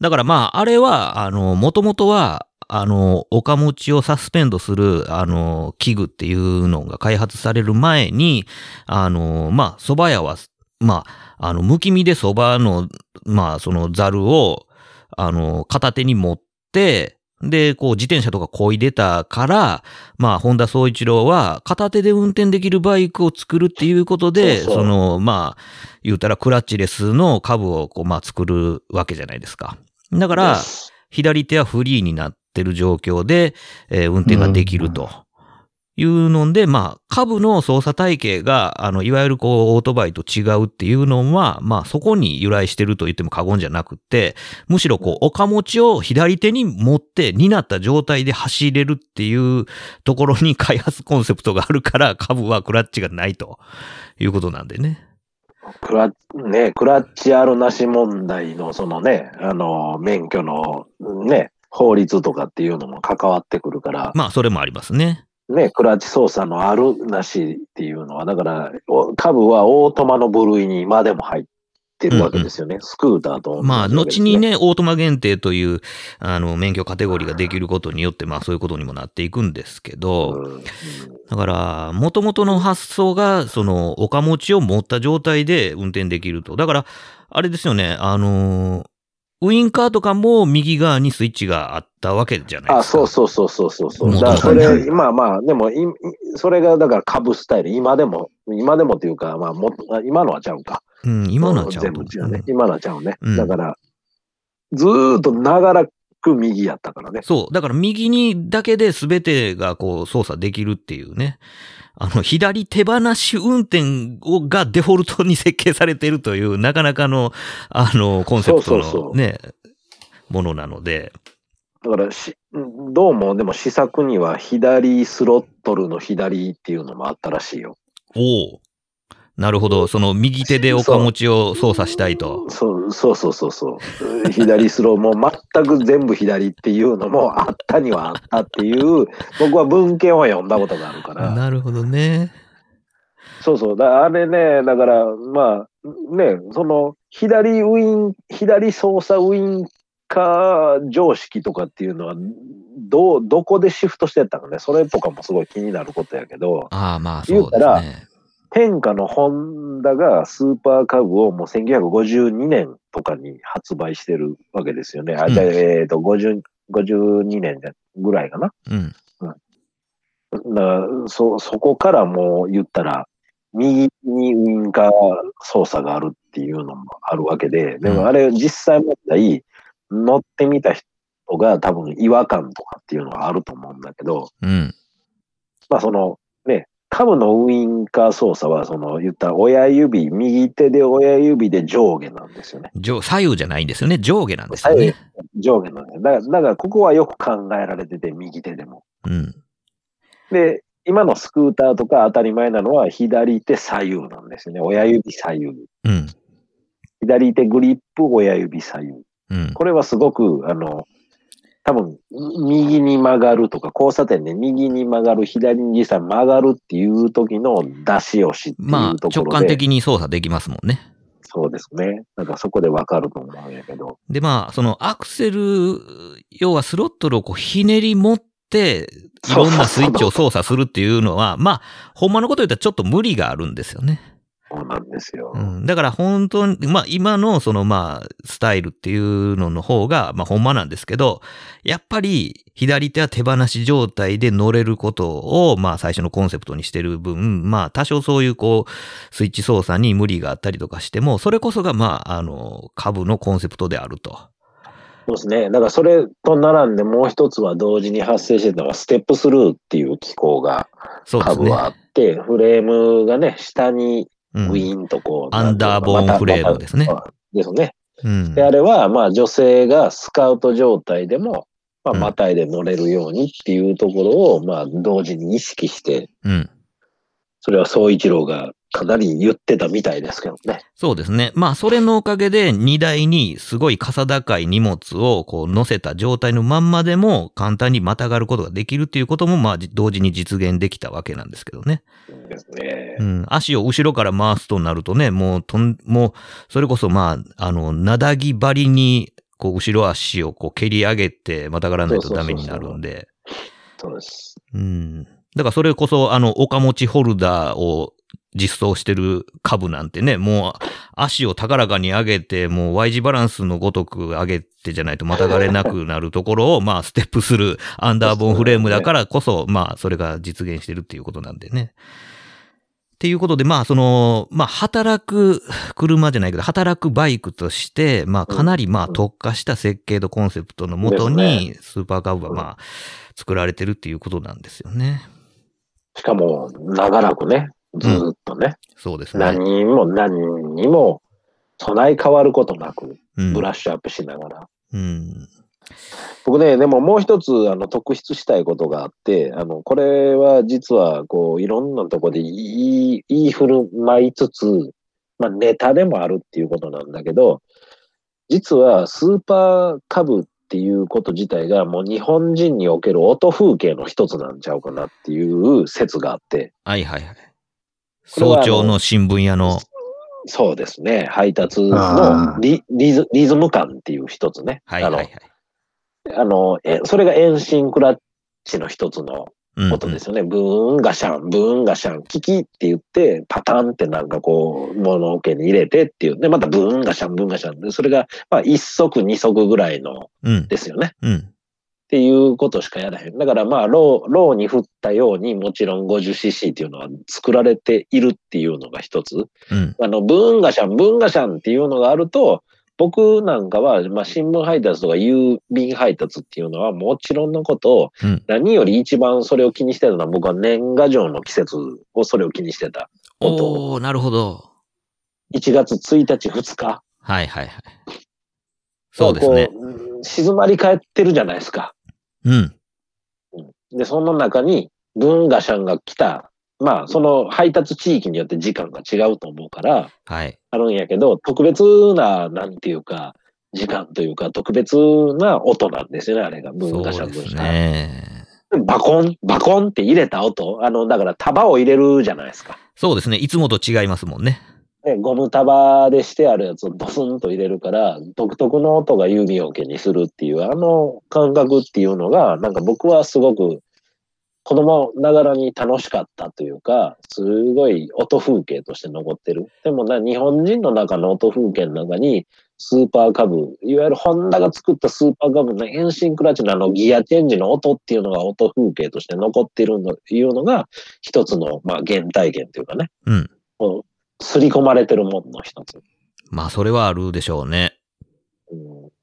S1: だからまあ、あれは、あの、もともとは、あの、岡持ちをサスペンドする、あの、器具っていうのが開発される前に、あの、まあ、蕎麦屋は、まあ、あの、むき身で蕎麦の、まあ、そのザルを、あの、片手に持って、で、こう、自転車とか漕いでたから、まあ、本田宗一郎は、片手で運転できるバイクを作るっていうことで、
S2: そうそう
S1: その、まあ、言うたらクラッチレスの株を、こう、まあ、作るわけじゃないですか。だから、左手はフリーになってる状況で、えー運転ができると。いうので、まあ、株の操作体系が、あの、いわゆるこう、オートバイと違うっていうのは、まあ、そこに由来してると言っても過言じゃなくて、むしろこう、岡持ちを左手に持って、担った状態で走れるっていうところに開発コンセプトがあるから、株はクラッチがないということなんでね。
S2: クラね、クラッチあるなし問題の、そのね、あの、免許のね、法律とかっていうのも関わってくるから、
S1: まあ、それもありますね。
S2: ね、クラッチ操作のあるなしっていうのは、だから、お株はオートマの部類に今でも入ってるわけですよね。スクーターと同じ
S1: まあ、後に、ね、オートマ限定という、あの、免許カテゴリーができることによって、まあ、そういうことにもなっていくんですけ
S2: う
S1: ど、
S2: んうん
S1: だから、元々の発想が、その、岡持ちを持った状態で運転できると。だから、あれですよね、あの、ウインカーとかも右側にスイッチがあったわけじゃない
S2: あ、
S1: ですか。
S2: そうそうそうそうそうそう。だからそれ、まあまあ、でもい、いそれがだから株スタイル、今でも、今でもっていうか、まあも今のはちゃうか。
S1: うん、今のはちゃう
S2: 全
S1: と
S2: 部違うね。今のはちゃうね。
S1: うん
S2: だから、ずーっと長らく右やったからね。
S1: そう。だから右にだけで全てがこう操作できるっていうね。あの、左手放し運転をがデフォルトに設計されているという、なかなかの、あの、コンセプト
S2: そうそうそう
S1: のね、ものなので。
S2: だからし、どうも、でも試作には左スロットルの左っていうのもあったらしいよ。
S1: おお。なるほど。その右手で岡持ちを操作したいと。
S2: そうそうそうそうそう。左スローも全く全部左っていうのもあったにはあったっていう、僕は文献を読んだことがあるから。
S1: なるほどね。
S2: そうそう。だあれね、だから、まあ、ね、その、左ウイン、左操作ウインカー常識とかっていうのは、どう、どこでシフトしてったかね、それとかもすごい気になることやけど、
S1: ああ、まあそう
S2: 言うたら
S1: ですね。
S2: 天下のホンダがスーパーカブをもう1952年とかに発売してるわけですよね。あ、じゃあ
S1: うん
S2: えっ、と、50 52年ぐらいかな。
S1: うん。
S2: だからそ、そこからもう言ったら、右にウインカー操作があるっていうのもあるわけで、でもあれ実際問題、乗ってみた人が多分違和感とかっていうのはあると思うんだけど、
S1: うん。
S2: まあそのね、カブのウインカー操作は、その言ったら親指、右手で親指で上下なんですよね。
S1: 上左右じゃないんですよね。上下なんですよね。
S2: 上下なんですよ。だから、だからここはよく考えられてて、右手でも。
S1: うん。
S2: で、今のスクーターとか当たり前なのは左手左右なんですよね。親指左右。
S1: うん。
S2: 左手グリップ、親指左右。
S1: うん。
S2: これはすごく、あの、多分、右に曲がるとか、交差点で右に曲がる、左に実際曲がるっていう時の出し押しって
S1: まあ
S2: いうと、ころで。
S1: 直感的に操作できますもんね。
S2: そうですね。なんかそこでわかると思うんやけど。
S1: で、まあ、そのアクセル、要はスロットルをこうひねり持って、いろんなスイッチを操作するっていうのは、まあ、ほんまのこと言ったらちょっと無理があるんですよね。
S2: そうなんですよ。
S1: うん。だから本当に、まあ今のそのまあ、スタイルっていうのの方が、まあほんまなんですけど、やっぱり左手は手放し状態で乗れることを、まあ最初のコンセプトにしてる分、まあ多少そういうこう、スイッチ操作に無理があったりとかしても、それこそがまあ、あの、株のコンセプトであると。
S2: そうですね。だからそれと並んでもう一つは同時に発生してたのは、ステップスルーっていう機構が。株はあって、フレームがね、下に
S1: うん
S2: ウィーンとこう、
S1: アンダーボーンフレームですね
S2: ですね。
S1: うん
S2: で、あれは、まあ女性がスカウト状態でも、まあ、
S1: うん
S2: またいで乗れるようにっていうところを、まあ同時に意識して、
S1: うん。
S2: それは総一郎がかなり言ってたみたいですけどね。
S1: そうですね。まあ、それのおかげで、荷台にすごい傘高い荷物をこう乗せた状態のまんまでも簡単にまたがることができるっていうことも、まあ、じ同時に実現できたわけなんですけどね。
S2: ですね
S1: う。ん。足を後ろから回すとなるとね、もうとん、もう、それこそまあ、あの、なだぎ張りに、こう、後ろ足をこう蹴り上げてまたがらないとダメになるんで。
S2: そうです。
S1: うん。だからそれこそ、あの、岡持ちホルダーを実装してる株なんてね、もう足を高らかに上げて、もう Y 字バランスのごとく上げてじゃないとまたがれなくなるところを、まあ、ステップするアンダーボーンフレームだからこそ、まあ、それが実現してるっていうことなんでね。っていうことで、まあ、その、まあ、働く車じゃないけど、働くバイクとして、まあ、かなり、まあ、特化した設計とコンセプトのもとに、スーパーカブは、まあ、作られてるっていうことなんですよね。
S2: しかも、長らくね、ずーっとね、
S1: そうですね。
S2: 何にも何にも備え変わることなく、
S1: うん
S2: ブラッシュアップしながら。
S1: うん。
S2: 僕ね、でももう一つ、あの、特筆したいことがあって、あの、これは実は、こう、いろんなとこで言い、言い振る舞いつつ、まあ、ネタでもあるっていうことなんだけど、実は、スーパーカブっていうこと自体が、もう日本人における音風景の一つなんちゃうかなっていう説があって、
S1: はいはいはい。早朝の新聞屋の、
S2: そうですね、配達のリリズリズム感っていう一つね。
S1: はいはいはい。
S2: あの、あのえそれが遠心クラッチの一つの
S1: うん
S2: 音ですよね。ブーンガシャン、ブーンガシャン、キキって言って、パタンってなんかこう、物置に入れてっていう。で、またブーンガシャン、ブーンガシャンで、それが、まあ、一足二足ぐらいの
S1: うん。
S2: ですよね。
S1: うん。
S2: っていうことしかやらへん。だからまあ、ロー、ローに振ったように、もちろん 50cc っていうのは作られているっていうのが一つ。
S1: うん。
S2: あの、ブーンガシャン、ブーンガシャンっていうのがあると、僕なんかは、まあ、新聞配達とか郵便配達っていうのはもちろんのこと、
S1: うん
S2: 何より一番それを気にしてたのは僕は年賀状の季節をそれを気にしてた。音
S1: おー、なるほど。
S2: 1月1日2日。
S1: はいはいはい。そうですね。
S2: 静まり返ってるじゃないですか。
S1: うん。
S2: で、その中にブーンガシャンが来た。まあ、その配達地域によって時間が違うと思うから、
S1: はい。
S2: あるんやけど、特別な、なんていうか、時間というか、特別な音なんですよね、あれが。文化
S1: そうです
S2: 社文化。
S1: ね。
S2: バコン、バコンって入れた音。あの、だから束を入れるじゃないですか。
S1: そうですね。いつもと違いますもんね。
S2: ね、ゴム束でしてあるやつをドスンと入れるから、独特の音が弓をけにするっていう、あの感覚っていうのが、なんか僕はすごく子供ながらに楽しかったというか、すごい音風景として残ってる。でもな、日本人の中の音風景の中に、スーパーカブ、いわゆるホンダが作ったスーパーカブのエンシンクラッチのあのギアチェンジの音っていうのが音風景として残っているのいうのが一つの、まあ、原体験というかね、
S1: うん。
S2: こう刷り込まれてるものの一つ。
S1: まあ、それはあるでしょうね。
S2: うん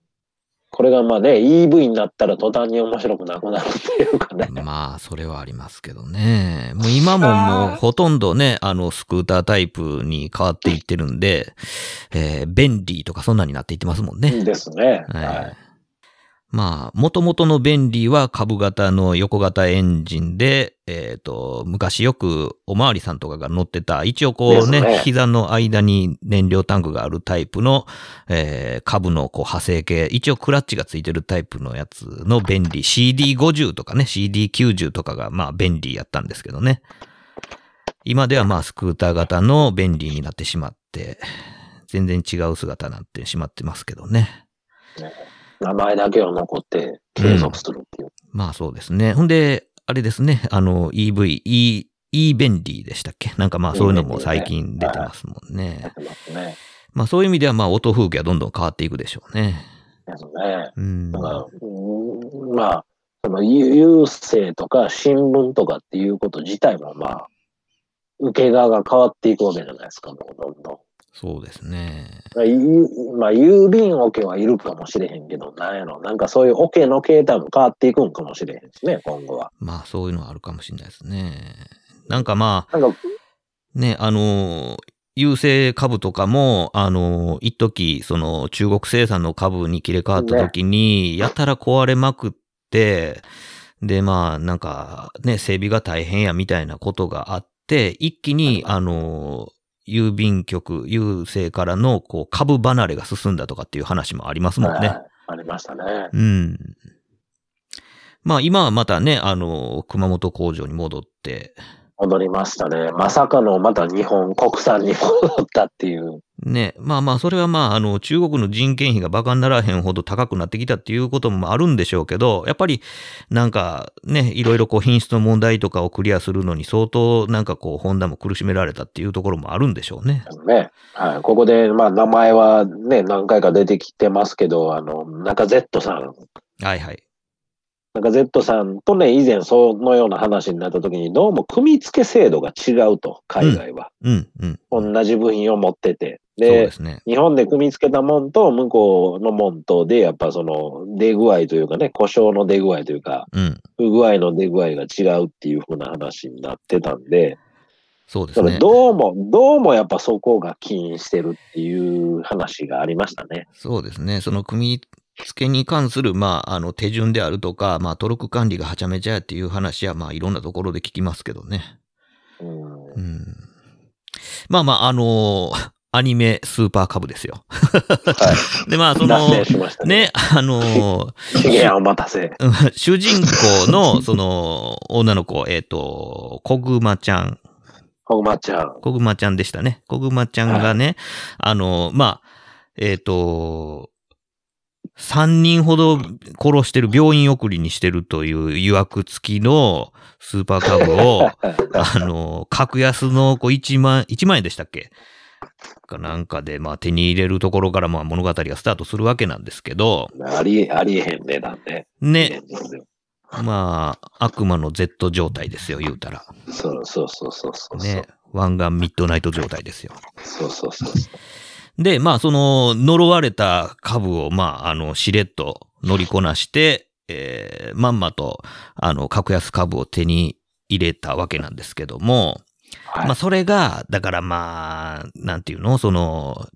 S2: これがまあね、EV になったら途端に面白くなくなるっていうかね。
S1: まあ、それはありますけどね。もう今ももうほとんどね、あの、スクータータイプに変わっていってるんで、えー、便利とかそんなになっていってますもんね。
S2: ですね。
S1: はい
S2: はい。
S1: まあ、元々の便利は株型の横型エンジンで、えっ、と、昔よくおまわりさんとかが乗ってた、一応こうね、
S2: ね
S1: 膝の間に燃料タンクがあるタイプの、えー株のこう派生系、一応クラッチがついてるタイプのやつの便利、CD50 とかね、CD90 とかがまあ便利やったんですけどね。今ではまあスクーター型の便利になってしまって、全然違う姿になってしまってますけどね。
S2: 名前だけは残って継続するっていう。
S1: まあそうですね。ほんで、あれですね、あの EV、E、E 便利でしたっけ？なんかまあそういうのも最近出てますもん
S2: や
S1: ね
S2: っ。てますね。
S1: まあそういう意味ではまあ音風景はどんどん変わっていくでしょうね。
S2: ですね。
S1: うん。
S2: だから、うんまあ、その郵政とか新聞とかっていうこと自体もまあ、受け側が変わっていくわけじゃないですか、もうどんどん。
S1: そうですね。
S2: まあ、郵便オケはいるかもしれへんけど、なんやろ、なんかそういうオケの形態も変わっていくんかもしれへんですね、今後は。
S1: まあそういうのはあるかもしれないですね。なんかまあ、
S2: なんか、
S1: ね、あの、優勢株とかも、あの、一時その中国生産の株に切れ替わった時に、やたら壊れまくって、で、まあ、なんか、ね、整備が大変やみたいなことがあって、一気に、あの、郵便局、郵政からの、こう、株離れが進んだとかっていう話もありますもんね。
S2: はいありましたね。
S1: うん。まあ、今はまたね、あの、熊本工場に戻って、
S2: 戻りましたね。まさかのまた日本、国産に戻ったっていう。
S1: ね、まあまあ、それはまあ、あの、中国の人件費が馬鹿にならへんほど高くなってきたっていうこともあるんでしょうけど、やっぱり、なんかね、いろいろこう品質の問題とかをクリアするのに相当なんかこう、ホンダも苦しめられたっていうところもあるんでしょうね。
S2: ね。はい。ここで、まあ、名前はね、何回か出てきてますけど、あの、中 Z さん。
S1: はいはい。
S2: 中 Z さんとね、以前そのような話になった時に、どうも組み付け制度が違うと、海外は。
S1: うん、うん。
S2: 同じ部品を持ってて。で
S1: ね。
S2: 日本で組み付けたもんと向こうのもんとで、やっぱその出具合というかね、故障の出具合というか、
S1: うん。
S2: 不具合の出具合が違うっていう風な話になってたんで、そ
S1: うですね。
S2: どうも、どうもやっぱそこが起因してるっていう話がありましたね。
S1: そうですね。その組み付けに関する、まあ、あの、手順であるとか、まあ、トルク管理がはちゃめちゃやっていう話は、まあ、いろんなところで聞きますけどね。
S2: うん
S1: うん。まあまあ、あのーアニメスーパーカブですよ。
S2: は
S1: で、まあ、その、
S2: 線しましたね。
S1: ね、あのー
S2: お待たせ。
S1: うん主人公の、その、女の子、えっ、と、こぐまちゃん、
S2: ほぐまちゃん。
S1: こぐまちゃんでしたね。こぐまちゃんがね、あの、まあ、えっ、と、3人ほど殺してる、病院送りにしてるという誘惑付きのスーパーカブを、あの、格安のこう1万、1万円でしたっけ？かなんかで、まあ手に入れるところからまあ物語がスタートするわけなんですけど、
S2: あり、ありえへん値段で。
S1: ね、まあ、悪魔の Z 状態ですよ、言うたら。
S2: そうそうそうそうそう。
S1: ね、湾岸ミッドナイト状態ですよ。
S2: そうそうそうそう。
S1: で、まあ、その、呪われた株を、まあ、あの、しれっと乗りこなして、えー、まんまと、あの、格安株を手に入れたわけなんですけども、
S2: はい
S1: まあ、それが、だからまあ、なんていうの？その、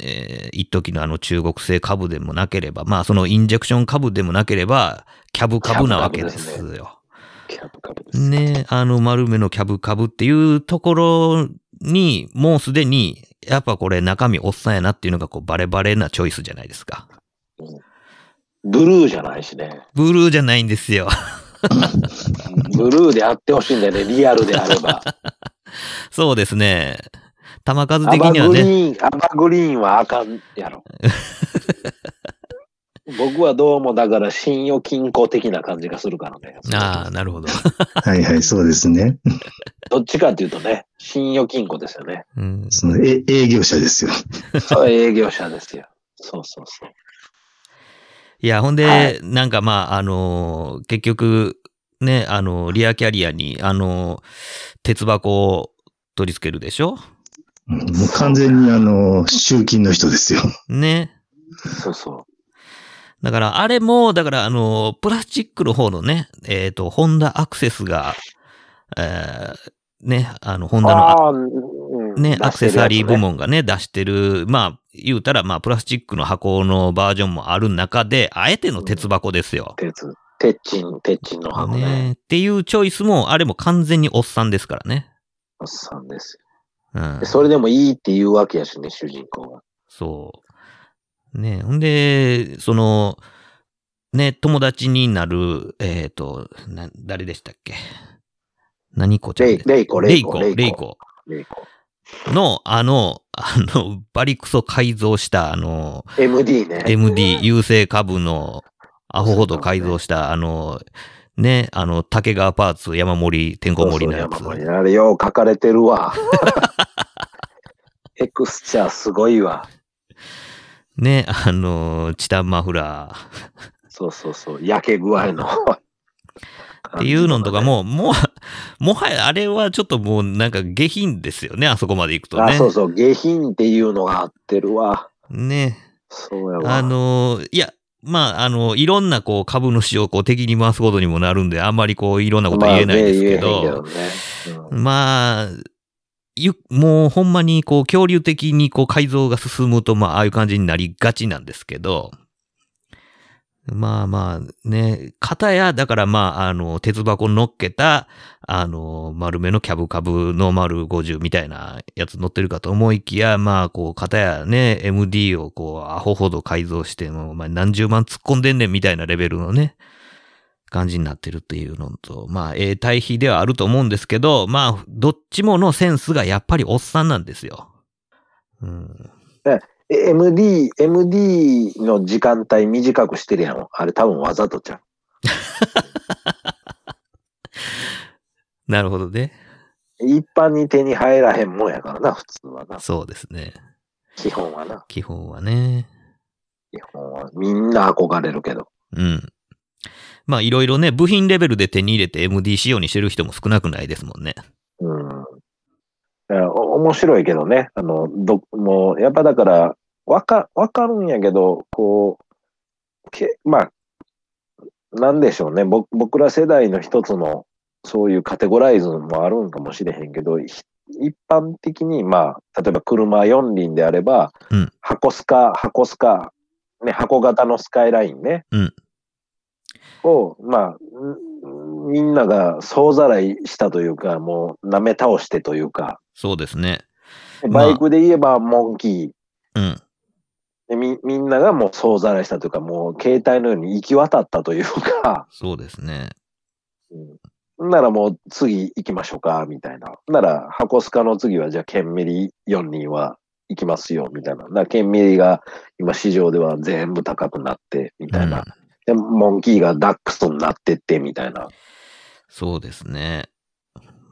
S1: えー、一時のあの中国製株でもなければ、まあ、そのインジェクション株でもなければ、キャブ株なわけですよ。
S2: キャブ株です。
S1: ね、あの丸めのキャブ株っていうところに、もうすでに、やっぱこれ中身おっさんやなっていうのがこうバレバレなチョイスじゃないですか。
S2: ブルーじゃないしね。
S1: ブルーじゃないんですよ。
S2: ブルーであってほしいんだよね、リアルであれば。
S1: そうですね。玉数
S2: アバ
S1: 的にはね。
S2: グリーン、アバグリーンはあかんやろ。僕はどうもだから信用金庫的な感じがするからね。
S1: ああ、なるほど。
S4: はいはい、そうですね。
S2: どっちかっていうとね、信用金庫ですよね。
S1: うん、
S4: そのえ営業者ですよ。
S2: そう営業者ですよ。そうそうそう。
S1: いや、ほんで、
S2: はい
S1: なんかまあ、あのー結局、ね、あの、リアキャリアに、あの、鉄箱を取り付けるでしょ？
S4: うんもう完全にあの、集金の人ですよ。
S1: ね。
S2: そうそ
S1: だから、あれも、だから、あの、プラスチックの方のね、えっ、と、ホンダアクセスが、えーね、あの、ホン
S2: う。
S1: ダのね、アクセサリー部。門がね、出してる、まあ、言うたら、まあ、プラスチックの箱のバージョンもある中で、あえての鉄箱ですよ。
S2: 鉄。鉄鎮、鉄鎮の箱ね。
S1: ね。っていうチョイスも、あれも完全におっさんですからね。
S2: おっさんです
S1: うん。
S2: それでもいいって言うわけやしね、主人公が。
S1: そう。ねほんで、その、ね、友達になる、えっ、と、な、誰でしたっけ？何子ちゃんで
S2: レイレイコ
S1: レイコ、
S2: レイコ
S1: レイコの、あの、あの、バリクソ改造した、あの、
S2: MD ね。
S1: MD 優勢株のアホほど改造した、あの、ね、あの、竹川パーツ山盛り、てんこ盛りのやつ
S2: そう。そう山盛りあれよう書かれてるわ。エクスチャーすごいわ。
S1: ね、あの、チタンマフラー。
S2: そうそうそう。焼け具合の。
S1: っていうのとかも、もう、もはやあれはちょっともうなんか下品ですよね、あそこまで行くとね。
S2: あ、そうそう。下品っていうのが合ってるわ。
S1: ね。
S2: そうやわ。
S1: あの、いや、まあ、あの、いろんなこう株主をこう敵に回すことにもなるんで、あんまりこういろんなことは言えないですけ
S2: まあねうん
S1: まあ、ゆ、もうほんまにこう恐竜的にこう改造が進むと、まあ、ああいう感じになりがちなんですけど、まあまあね、片や、だからまあ、あの、鉄箱乗っけた、あの、丸めのキャブ株の丸50みたいなやつ乗ってるかと思いきや、まあ、こう、片やね、MD をこう、アホほど改造して、もう、まあ、何十万突っ込んでんねんみたいなレベルのね、感じになってるっていうのと、まあ、ええ対比ではあると思うんですけど、まあ、どっちものセンスがやっぱりおっさんなんですよ。うん。
S2: え MD、MD の時間帯短くしてるやん。あれ多分わざとちゃう。
S1: なるほどね。
S2: 一般に手に入らへんもんやからな、普通はな。
S1: そうですね。
S2: 基本はな。
S1: 基本はね。
S2: 基本は。みんな憧れるけど。
S1: うん。まあ、いろいろね、部品レベルで手に入れて MD 仕様にしてる人も少なくないですもんね。
S2: うん。面白いけどね。あの、ど、もう、やっぱだから、わか、わかるんやけど、こう、け、まあ、なんでしょうね。僕、僕ら世代の一つの、そういうカテゴライズもあるんかもしれへんけど、ひ一般的に、まあ、例えば車4輪であれば、
S1: うん
S2: 箱スカ、箱スカ、ね、箱型のスカイラインね。
S1: うん
S2: を、まあ、んみんなが総ざらいしたというか、もう舐め倒してというか、
S1: そうですね。
S2: バイクで言えばモンキ
S1: うん。
S2: ー。でみみんながもう総ざらいしたというか、もう携帯のように行き渡ったというか、
S1: そうですね。
S2: うん、ならもう次行きましょうか、みたいな。なら、箱スカの次はじゃあケンミリ4人は行きますよ、みたいな。だケンミリが今市場では全部高くなって、みたいな。
S1: うん
S2: で、モンキーがダックスになってって、みたいな。
S1: そうですね。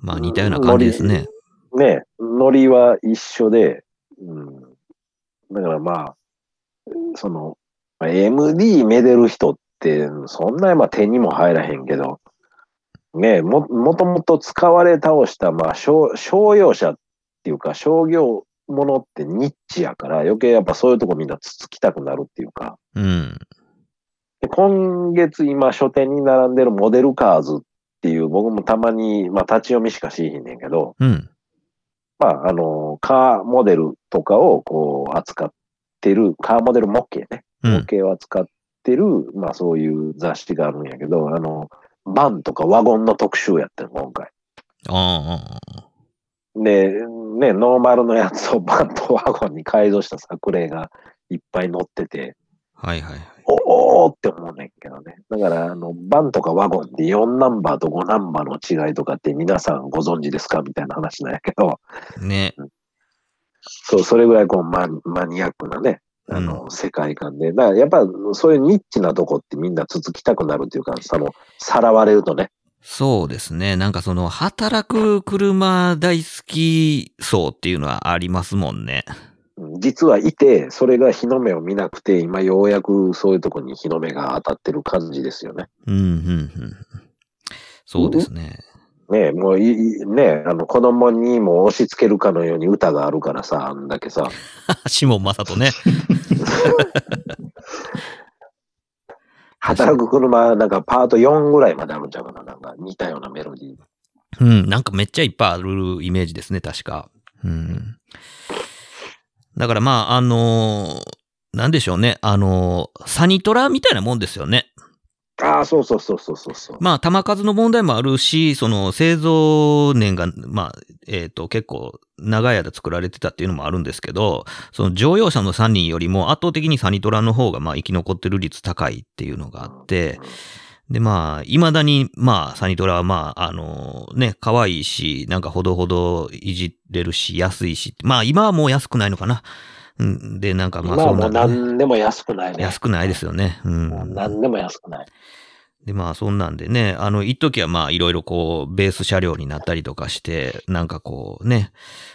S1: まあ似たような感じですね。
S2: ね、ノリは一緒で、うん。だからまあ、その、まあ MD めでる人って、そんなまあ手にも入らへんけど、ね、も、もともと使われ倒した、まあ、商商用車っていうか、商業ものってニッチやから、余計やっぱそういうとこみんなつつきたくなるっていうか、
S1: うん。
S2: で今月今書店に並んでるモデルカーズっていう、僕もたまに、まあ立ち読みしかしへんねんけど、
S1: うん。
S2: まあ、あの、カーモデルとかをこう扱ってる、カーモデル模型ね、
S1: うん。
S2: 模型を扱ってる、まあそういう雑誌があるんやけど、あの、バンとかワゴンの特集やってる、今回。
S1: ああ。
S2: で、ね、ノーマルのやつをバンとワゴンに改造した作例がいっぱい載ってて、
S1: はいはいはい。
S2: おおーって思うねんけどね。だから、あの、バンとかワゴンで4ナンバーと5ナンバーの違いとかって皆さんご存知ですかみたいな話なんやけど、
S1: ね。
S2: そう、それぐらいこうママニアックなね、あの、
S1: う
S2: 世界観で。だからやっぱそういうニッチなとこってみんなつつきたくなるっていうか、その、さらわれるとね。
S1: そうですね。なんかその、働く車大好き層っていうのはありますもんね。
S2: うん実はいて、それが日の目を見なくて、今ようやくそういうとこに日の目が当たってる感じですよね。
S1: うん、うん、うん。そうですね。
S2: ねえ、もういい、ねえ、あの子供にも押し付けるかのように歌があるからさ、あんだけさ。
S1: シモン・マサトね。
S2: 働く車、なんかパート4ぐらいまであるんちゃうかな、なんか似たようなメロディー。
S1: うん、なんかめっちゃいっぱいあるイメージですね、確か。うん。だからまあ、あのーなんでしょうね。あのーサニトラみたいなもんですよね。
S2: ああ、そうそうそうそうそうそう。
S1: まあ、玉数の問題もあるし、その製造年が、まあ、えっ、と、結構長い間作られてたっていうのもあるんですけど、その乗用車の3人よりも圧倒的にサニトラの方が、まあ、生き残ってる率高いっていうのがあって、で、まあ、未だに、まあ、サニトラは、まあ、あのね、可愛いし、なんかほどほどいじれるし、安いし、まあ、今はもう安くないのかな。うんで、なんかまあ、そうなんだ、ね。
S2: 何でも安くないね。
S1: 安くないですよね。うん。
S2: もう何でも安くない。
S1: で、まあ、そんなんでね、あの、一時はまあ、いろいろこう、ベース車両になったりとかして、なんかこうね、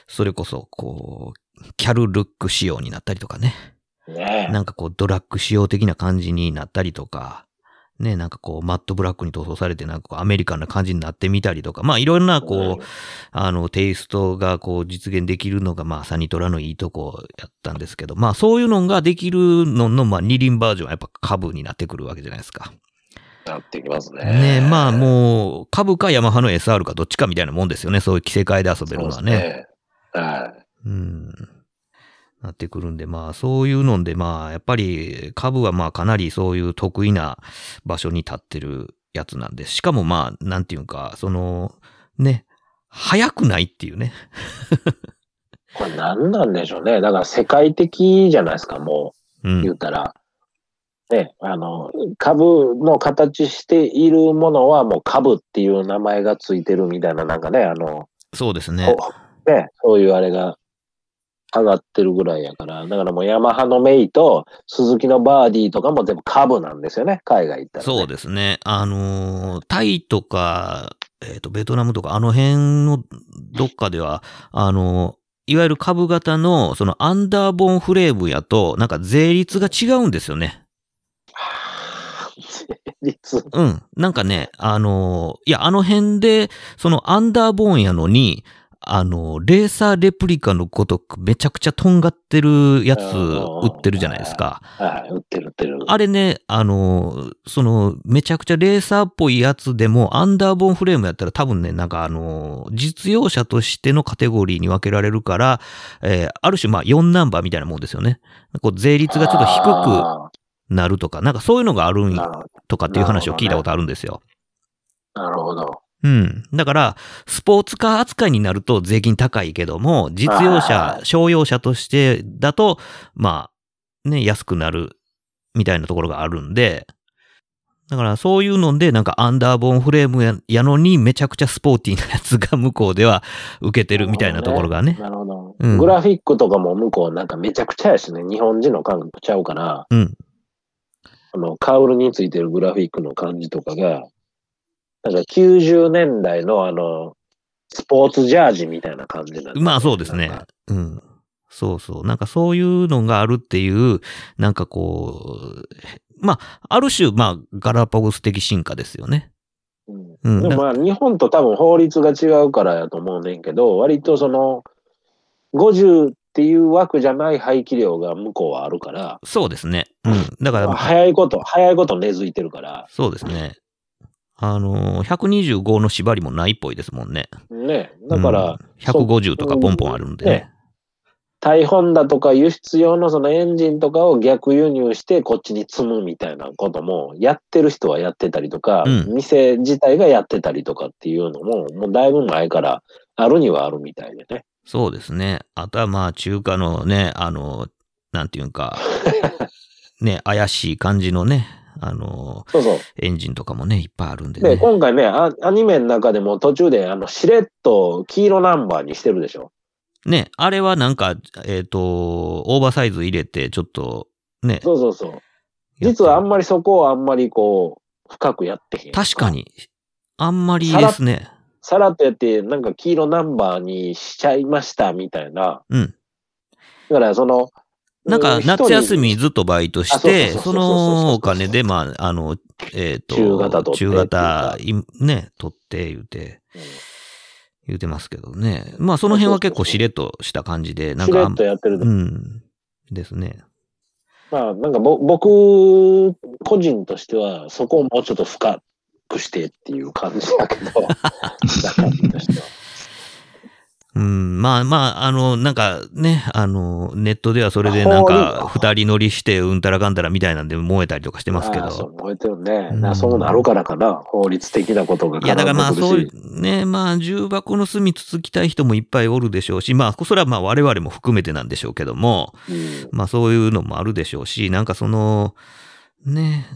S1: それこそ、こう、キャルルック仕様になったりとかね、
S2: ね
S1: なんかこう、ドラッグ仕様的な感じになったりとか、ね、なんかこう、マットブラックに塗装されて、なんかこう、アメリカンな感じになってみたりとか、まあ、いろんなこう、あの、テイストがこう、実現できるのが、まあ、サニトラのいいとこやったんですけど、まあ、そういうのができるのの、まあ、二輪バージョンはやっぱ株になってくるわけじゃないですか。
S2: なってきますね。
S1: ねまあもう、株かヤマハの SR かどっちかみたいなもんですよね。そういう着せ替えで遊べるのはね。
S2: ね。はい。
S1: うん。なってくるんで、まあそういうので、まあやっぱり株はまあかなりそういう得意な場所に立ってるやつなんです。しかもまあ、なんていうか、その、ね、早くないっていうね。
S2: これ何なんでしょうね。だから世界的じゃないですか、も
S1: う
S2: う、言
S1: ん。
S2: ったら。ね、あの、株の形しているものはもう株っていう名前がついてるみたいな、なんかね、あの、
S1: そうですね。
S2: ね、そういうあれが上がってるぐらいやから、だからもうヤマハのメイと鈴木のバーディーとかも全部株なんですよね、海外行ったら、ね。
S1: そうですね。あのータイとか、えっ、と、ベトナムとか、あの辺のどっかでは、あのーいわゆる株型の、そのアンダーボーンフレームやと、なんか税率が違うんですよね。
S2: 税率。
S1: うん。なんかね、あのーいや、あの辺で、そのアンダーボーンやのに、あのーレーサーレプリカのごとくめちゃくちゃとんがってるやつ売ってるじゃないですか。
S2: はい、売ってる売ってる。
S1: あれね、あの、その、めちゃくちゃレーサーっぽいやつでも、アンダーボーンフレームやったら多分ね、なんかあの、実用車としてのカテゴリーに分けられるから、えーある種まあ4ナンバーみたいなもんですよね。こう税率がちょっと低
S2: あ
S1: くなるとか、なんかそういうのがあるんとかっていう話を聞いたことあるんですよ。
S2: なるほど。
S1: うん。だから、スポーツカー扱いになると税金高いけども、実用
S2: は
S1: 車、
S2: い
S1: 商用車としてだと、まあ、ね、安くなるみたいなところがあるんで、だからそういうので、なんかアンダーボーンフレームややのにめちゃくちゃスポーティーなやつが向こうでは受けてるみたいなところがね。
S2: なるほど。
S1: うん
S2: グラフィックとかも向こうなんかめちゃくちゃやしね、日本人の感覚ちゃうから、
S1: うん。
S2: あの、カウルについてるグラフィックの感じとかが、なんか90年代のあの、スポーツジャージみたいな感じなん
S1: まあそうですね。うん。そうそう。なんかそういうのがあるっていう、なんかこう、まあ、ある種、まあ、ガラパゴス的進化ですよね。
S2: うん
S1: うん
S2: でもまあ日本と多分法律が違うからやと思うねんけど、割とその、50っていう枠じゃない排気量が向こうはあるから、
S1: そうですね。うん。だから、
S2: 早いこと、早いこと根付いてるから、
S1: そうですね。あのー、125の縛りもないっぽいですもんね。
S2: ね。だから、
S1: うん150とかポンポンあるんでね。
S2: ね大本だとか輸出用のそのエンジンとかを逆輸入してこっちに積むみたいなこともやってる人はやってたりとか、
S1: うん
S2: 店自体がやってたりとかっていうのももうだいぶ前からあるにはあるみたいでね。
S1: そうですね。あとはまあ、中華のね、あの、なんていうか、ね、怪しい感じのね、あの、
S2: そうそう。
S1: エンジンとかもね、いっぱいあるんで
S2: で、
S1: ね。
S2: 今回ねア、アニメの中でも途中であのしれっと黄色ナンバーにしてるでしょ。
S1: ね、あれはなんか、えっ、と、オーバーサイズ入れて、ちょっと、ね。
S2: そうそうそう。実はあんまりそこをあんまりこう、深くやってへん。
S1: 確か。に、あんまりですね。
S2: さらっとやって、なんか黄色ナンバーにしちゃいましたみたいな。
S1: うん。
S2: だから、その、
S1: なんか、
S2: うん
S1: 夏休みずっとバイトして、そのお金で、まあ、あの、えっ、と、
S2: 中型取って
S1: 中型、いね、取って言うて、
S2: うん
S1: 言うてますけどね。まあ、その辺は結構しれっとした感じで、なんか
S2: しれっ、とやってると
S1: うん、ですね。
S2: まあ、なんかぼ僕、個人としては、そこをもうちょっと深くしてっていう感じだけど、中身としては。
S1: うん、まあまあ、あの、なんかね、あの、ネットではそれでなんか、
S2: 法
S1: 二人乗りしてうんたらかんたらみたいなんで燃えたりとかしてますけ
S2: ああそう
S1: ど。
S2: 燃えてるね。
S1: うん
S2: なそうなるからかな。法律的なことが
S1: いや、だからまあ、そう、ね、まあ、重箱の隅つつきたい人もいっぱいおるでしょうし、まあ、それはまあ、我々も含めてなんでしょうけども、
S2: うん
S1: まあ、そういうのもあるでしょうし、なんかその、ね、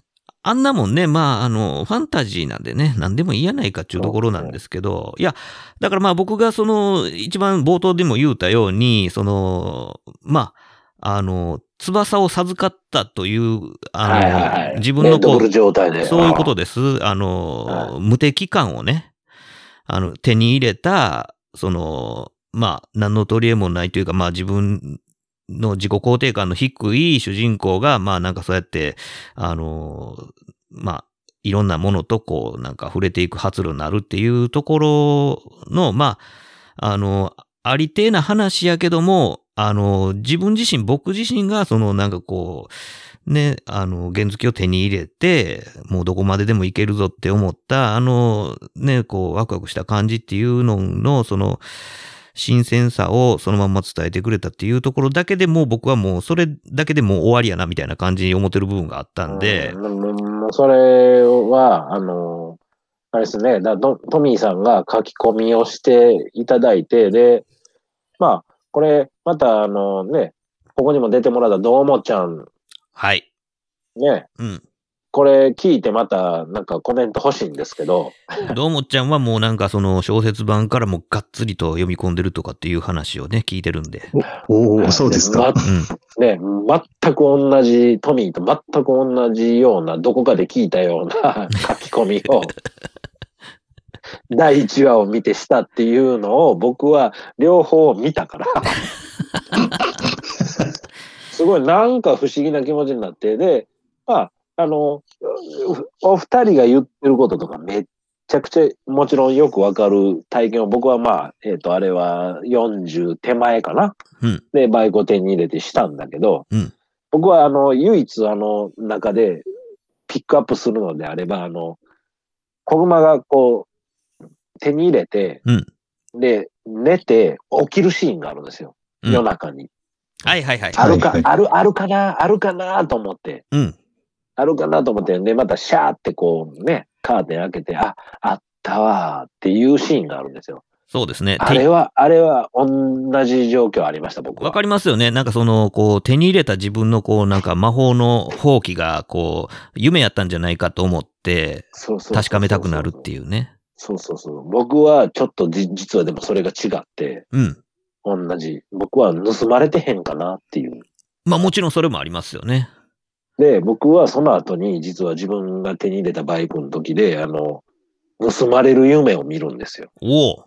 S1: あんなもんね、まあ、あの、ファンタジーなんでね、何でもいいやないかっていうところなんですけど、いや、だからまあ僕がその、一番冒頭でも言うたように、その、まあ、あの、翼を授かったという、あの、
S2: はいはいはい。
S1: 自分のこう。そういうことです。あの、
S2: は
S1: 無敵感をね、あの、手に入れた、その、まあ、何の取り柄もないというか、まあ自分の自己肯定感の低い主人公が、まあなんかそうやって、あの、まあ、いろんなものとこう、なんか触れていく発露になるっていうところの、まあ、あの、ありてえな話やけども、あの、自分自身、僕自身が、そのなんかこう、ね、あの、原付を手に入れて、もうどこまででもいけるぞって思った、あの、ね、こう、ワクワクした感じっていうのの、その、新鮮さをそのまま伝えてくれたっていうところだけでもう僕はもうそれだけでもう終わりやなみたいな感じに思ってる部分があったんで、
S2: うんもうそれは、あの、あれですね、だトトミーさんが書き込みをしていただいて、で、まあ、これ、また、あのね、ここにも出てもらったどうもちゃん、
S1: はい。
S2: ね、
S1: うん。
S2: これ聞いてまた、なんかコメント欲しいんですけど、
S1: どうもちゃんはもうなんかその小説版からもがっつりと読み込んでるとかっていう話をね、聞いてるんで。
S4: おお、そうですか。
S1: うん。
S2: ね、全く同じ、トミーと全く同じような、どこかで聞いたような 書き込みを、第1話を見てしたっていうのを僕は両方見たから、すごいなんか不思議な気持ちになって、で、まあ、あの、お二人が言ってることとかめっちゃくちゃもちろんよくわかる体験を僕はまあ、えっ、と、あれは40手前かな。
S1: うん。
S2: で、バイクを手に入れてしたんだけど、
S1: うん
S2: 僕はあの、唯一あの中でピックアップするのであれば、あの、子熊がこう、手に入れて、
S1: うん
S2: で、寝て起きるシーンがあるんですよ。
S1: うん
S2: 夜中に。
S1: はいはいはい。
S2: あるか、
S4: はい
S2: ある、あるかな、あるかなと思って、
S1: うん。
S2: あるかなと思って、で、またシャーってこうね、カーテン開けて、あ、あったわーっていうシーンがあるんですよ。
S1: そうですね。
S2: あれは、あれは同じ状況ありました、僕は。
S1: わかりますよね。なんかその、こう、手に入れた自分のこう、なんか魔法の放棄が、こう、夢やったんじゃないかと思って、確かめたくなるっていうね。
S2: そうそうそう。僕はちょっとじ実はでもそれが違って、
S1: うん。
S2: 同じ。僕は盗まれてへんかなっていう。
S1: まあもちろんそれもありますよね。
S2: で、僕はその後に実は自分が手に入れたバイクの時で、あの、盗まれる夢を見るんですよ。
S1: おお。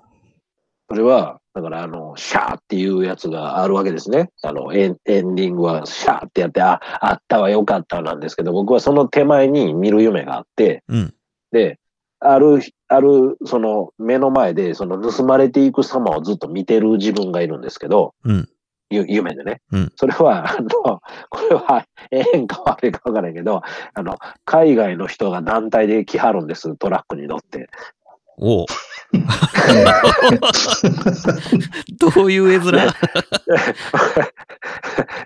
S2: それは、だからあの、シャーっていうやつがあるわけですね。あの、エンエンディングはシャーってやって、あ、あったわよかったなんですけど、僕はその手前に見る夢があって、
S1: うん。
S2: で、ある、ある、その目の前で、その盗まれていく様をずっと見てる自分がいるんですけど、
S1: うん。
S2: ゆ夢でね。
S1: うん
S2: それは、あの、これは、ええんか悪いか分からないけど、あの、海外の人が団体で来はるんです、トラックに乗って。
S1: おお。どういう絵面？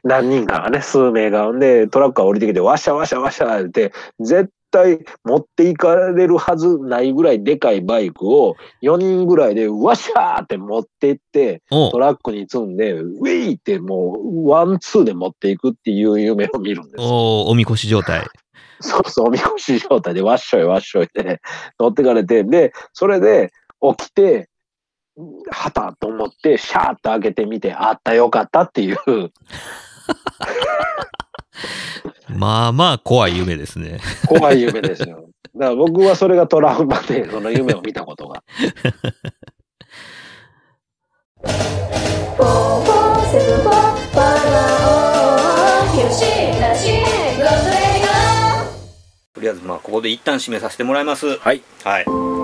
S2: 何人かがね、数名が。んで、トラックが降りてきて、わしゃわしゃわしゃって、絶対持っていかれるはずないぐらいでかいバイクを4人ぐらいでわしゃーって持って行って、
S1: お
S2: トラックに積んで、ウィーってもうワンツーで持っていくっていう夢を見るんですよ。
S1: おおみこし状態。
S2: そうそう、おみこし状態でわっしょいわっしょいで乗ってかれて、で、それで起きて、はたと思って、シャーッと開けてみて、あったよかったっていう、
S1: まあまあ怖い夢ですね。
S2: 怖い夢ですよ。だから僕はそれがトラウマで、その夢を見たことが。
S3: 4 4 7 4しなしごとレディ
S1: とりあえずまあここで一旦締めさせてもらいます
S6: はい。
S1: はい。